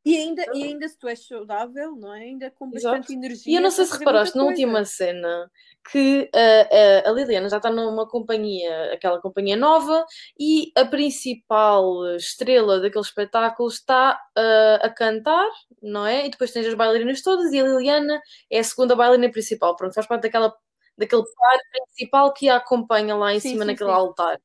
E ainda, e ainda se tu és saudável, não é? Ainda com Exato. bastante energia. E eu não sei se reparaste na última cena que a, a, a Liliana já está numa companhia, aquela companhia nova, e a principal estrela daquele espetáculo está ah, a cantar, não é? E depois tens as bailarinas todas e a Liliana é a segunda bailarina principal. Pronto, faz parte daquela, daquele par principal que a acompanha lá em Sim, cima sim, naquele sim. altar.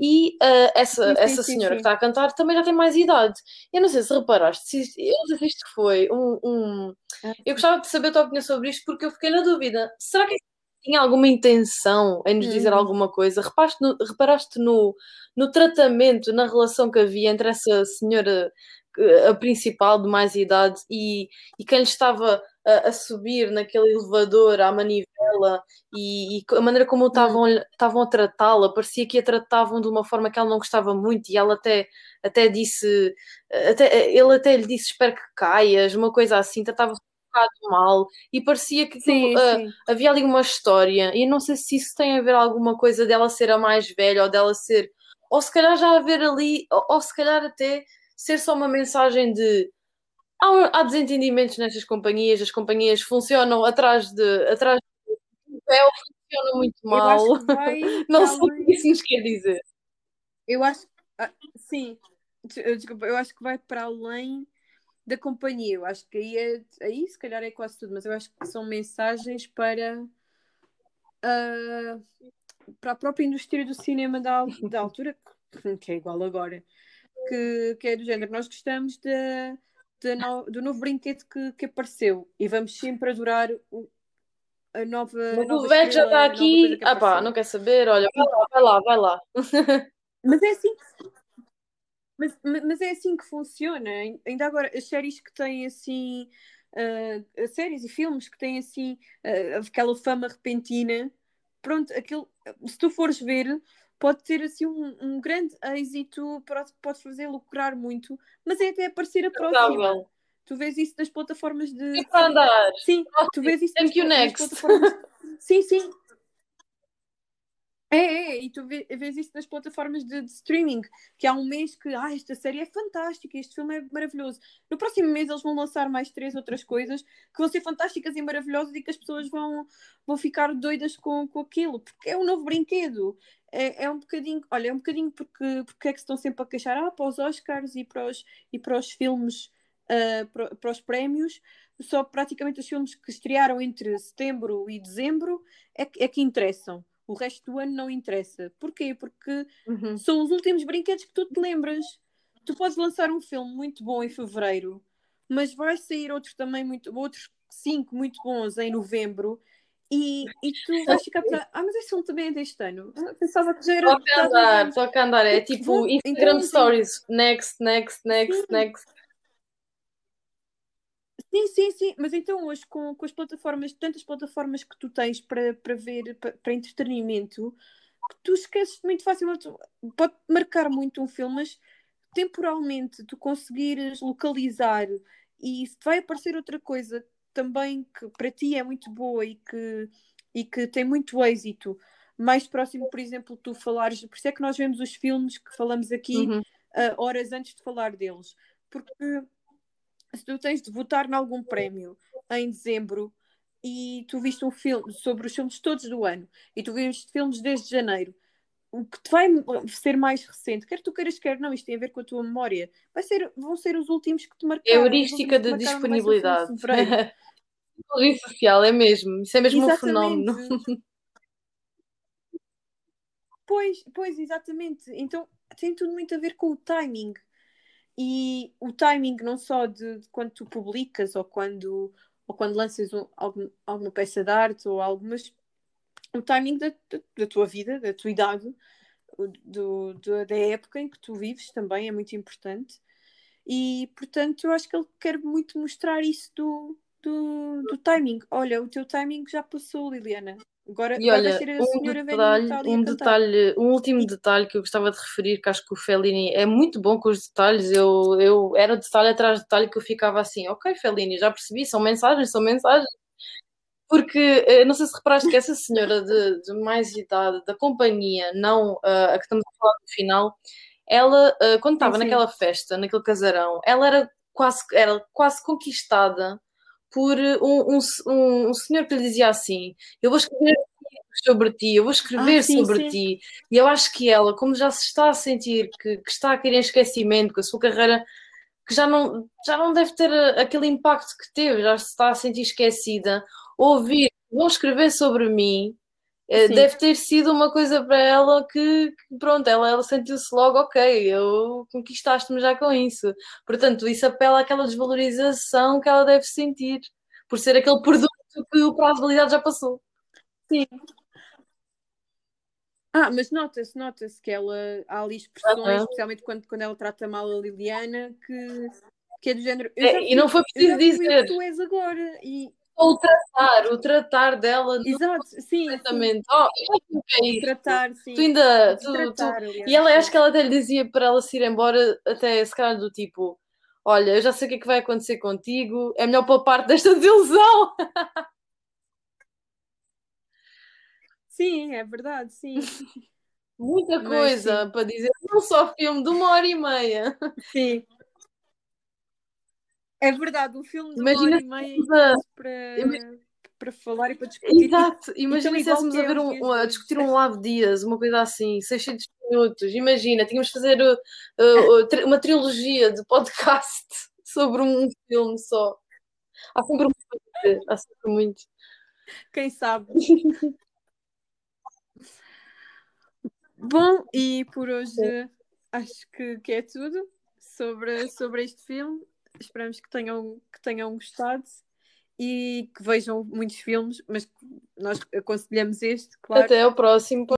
E ah, essa, Sim, sim, essa senhora sim. que está a cantar também já tem mais idade. Eu não sei se reparaste, se isto- eu não sei se isto foi um, um- Ah, Eu gostava de saber a tua opinião sobre isto porque eu fiquei na dúvida. Será que tinha alguma intenção em nos dizer Uhum. alguma coisa? Reparaste no, reparaste no, no tratamento, na relação que havia entre essa senhora, a principal de mais idade, e, e quem lhe estava a, a subir naquele elevador à manivela e, e a maneira como estavam, estavam a tratá-la, parecia que a tratavam de uma forma que ela não gostava muito e ela até, até disse, até, ele até lhe disse espero que caias, uma coisa assim, tratava bocado mal e parecia que Sim, sim. havia ali uma história e não sei se isso tem a ver alguma coisa dela ser a mais velha ou dela ser ou se calhar já haver ali ou, ou se calhar até ser só uma mensagem de há, há desentendimentos nestas companhias, as companhias funcionam atrás de atrás do véu, funcionam muito mal. vai Não sei o além- que isso nos quer dizer. Eu acho ah, sim, eh, desculpa, eu acho que vai para além da companhia. Eu acho que aí, é, aí se calhar é quase tudo, mas eu acho que são mensagens para, ah, para a própria indústria do cinema da, da altura, que, é igual agora, que, que é do género. Nós gostamos de no- do novo brinquedo que, que apareceu e vamos sempre adorar o, a nova. Mas nova o velho já está coisa aqui. Ah pá, não quer saber? Olha, vai lá, vai lá, vai lá. Mas é assim que Mas, ma- mas é assim que funciona. Ainda agora, as séries que têm assim. ah, séries e filmes que têm assim ah, aquela fama repentina, pronto, aquilo, se tu fores ver, pode ter assim um, um grande êxito, pode, pode fazer lucrar muito, mas é até aparecer a próxima. Tu vês isso nas plataformas de. E para andar. Sim, tu vês isso Thank nas, you, nas next. plataformas. Sim, sim. É, é, e tu vê- vês isso nas plataformas de, de streaming, que há um mês que ah, esta série é fantástica, este filme é maravilhoso. No próximo mês eles vão lançar mais três outras coisas que vão ser fantásticas e maravilhosas e que as pessoas vão, vão ficar doidas com, com aquilo, porque é um novo brinquedo. É, é um bocadinho, olha, é um bocadinho porque, porque é que se estão sempre a queixar ah, para os Oscars e para os, e para os filmes, ah, para, para os prémios, só praticamente os filmes que estrearam entre setembro e dezembro é, que- é que interessam. O resto do ano não interessa. Porquê? Porque Uhum. são os últimos brinquedos que tu te lembras. Tu podes lançar um filme muito bom em fevereiro, mas vai sair outro também muito, outros cinco muito bons em novembro. E, e tu vais ficar a pensar, ah, mas esse filme também é deste ano. Ah, Pensava que já era Toca dois andar, toca andar. É tipo Instagram então, Stories. Next, next, next, Sim. next. Sim, sim, sim, mas então hoje com, com as plataformas, tantas plataformas que tu tens para, para ver, para, para entretenimento, que tu esqueces muito facilmente, pode marcar muito um filme, mas temporalmente tu conseguires localizar e se te vai aparecer outra coisa também que para ti é muito boa e que, e que tem muito êxito, mais próximo, por exemplo, tu falares, por isso é que nós vemos os filmes que falamos aqui Uhum. ah, horas antes de falar deles, porque se tu tens de votar em algum prémio em dezembro e tu viste um filme sobre os filmes todos do ano e tu viste filmes desde janeiro, o que te vai ser mais recente, quer tu queiras, quer não, isto tem a ver com a tua memória, vai ser, vão ser os últimos que te marcaram. os Heurística de disponibilidade. Psicologia social, é mesmo. Isso é mesmo um Exatamente. fenómeno. Pois, pois, exatamente. Então tem tudo muito a ver com o timing. E o timing não só de, de quando tu publicas ou quando, ou quando lanças um- algum- alguma peça de arte ou algo, mas o timing da, da, tua vida, da tua idade, do, do- da época em que tu vives também é muito importante. E portanto eu acho que ele quer muito mostrar isso do, do, do timing. Olha, o teu timing já passou, Liliana. Agora, E olha, ser a um detalhe, um detalhe, um último detalhe que eu gostava de referir, que acho que o Fellini é muito bom com os detalhes. Eu, eu era detalhe atrás de detalhe que eu ficava assim, ok, Fellini, já percebi, são mensagens, são mensagens. Porque eh, não sei se reparaste que essa senhora de, de mais idade da companhia, não ah, a que estamos a falar no final, ela, ah, quando estava sim. naquela festa, naquele casarão, ela era quase, era quase conquistada por eh, um, um, um, senhor que lhe dizia assim: Eu vou escrever sobre ti, eu vou escrever Ah, sim, sobre sim. ti. E eu acho que ela, como já se está a sentir que, que está a cair em esquecimento, que a sua carreira que já não, já não deve ter eh, aquele impacto que teve, já se está a sentir esquecida, ouvir, vão escrever sobre mim, eh, Sim. deve ter sido uma coisa para ela que, que, pronto, ela, ela sentiu-se logo, ok, eu conquistaste-me já com isso. Portanto, isso apela àquela desvalorização que ela deve sentir, por ser aquele produto que o prazo de validade já passou. Sim. Ah, mas nota-se, nota-se que ela há ali expressões, Aham. especialmente quando, quando ela trata mal a Liliana, que, que é do género. É, e não foi preciso dizer. tu és agora. E, O tratar, o tratar dela exato, sim, sim. completamente. Oh, é. Tratar, sim. Tu ainda. Tu, tu- tratar, aliás, E ela sim. acho que ela até lhe dizia para ela se ir embora, até se calhar do tipo. olha, eu já sei o que é que vai acontecer contigo, é melhor poupar desta desilusão. Sim, é verdade, sim. Muita Mas coisa sim. para dizer, não só filme de uma hora e meia. Sim. É verdade, um filme de uma Imagina hora e meia para, para falar e para discutir. Exato, imagina se estivéssemos a é ver um, um- a discutir um Lave Dias, uma coisa assim, 600 minutos. Imagina, tínhamos de fazer uh, uh, uma trilogia de podcast sobre um filme só. Há sempre muito há sempre muito. Quem sabe? Bom, e por hoje acho que, que é tudo sobre, sobre este filme. Esperamos que tenham, que tenham gostado e que vejam muitos filmes, mas nós aconselhamos este, claro. Até ao próximo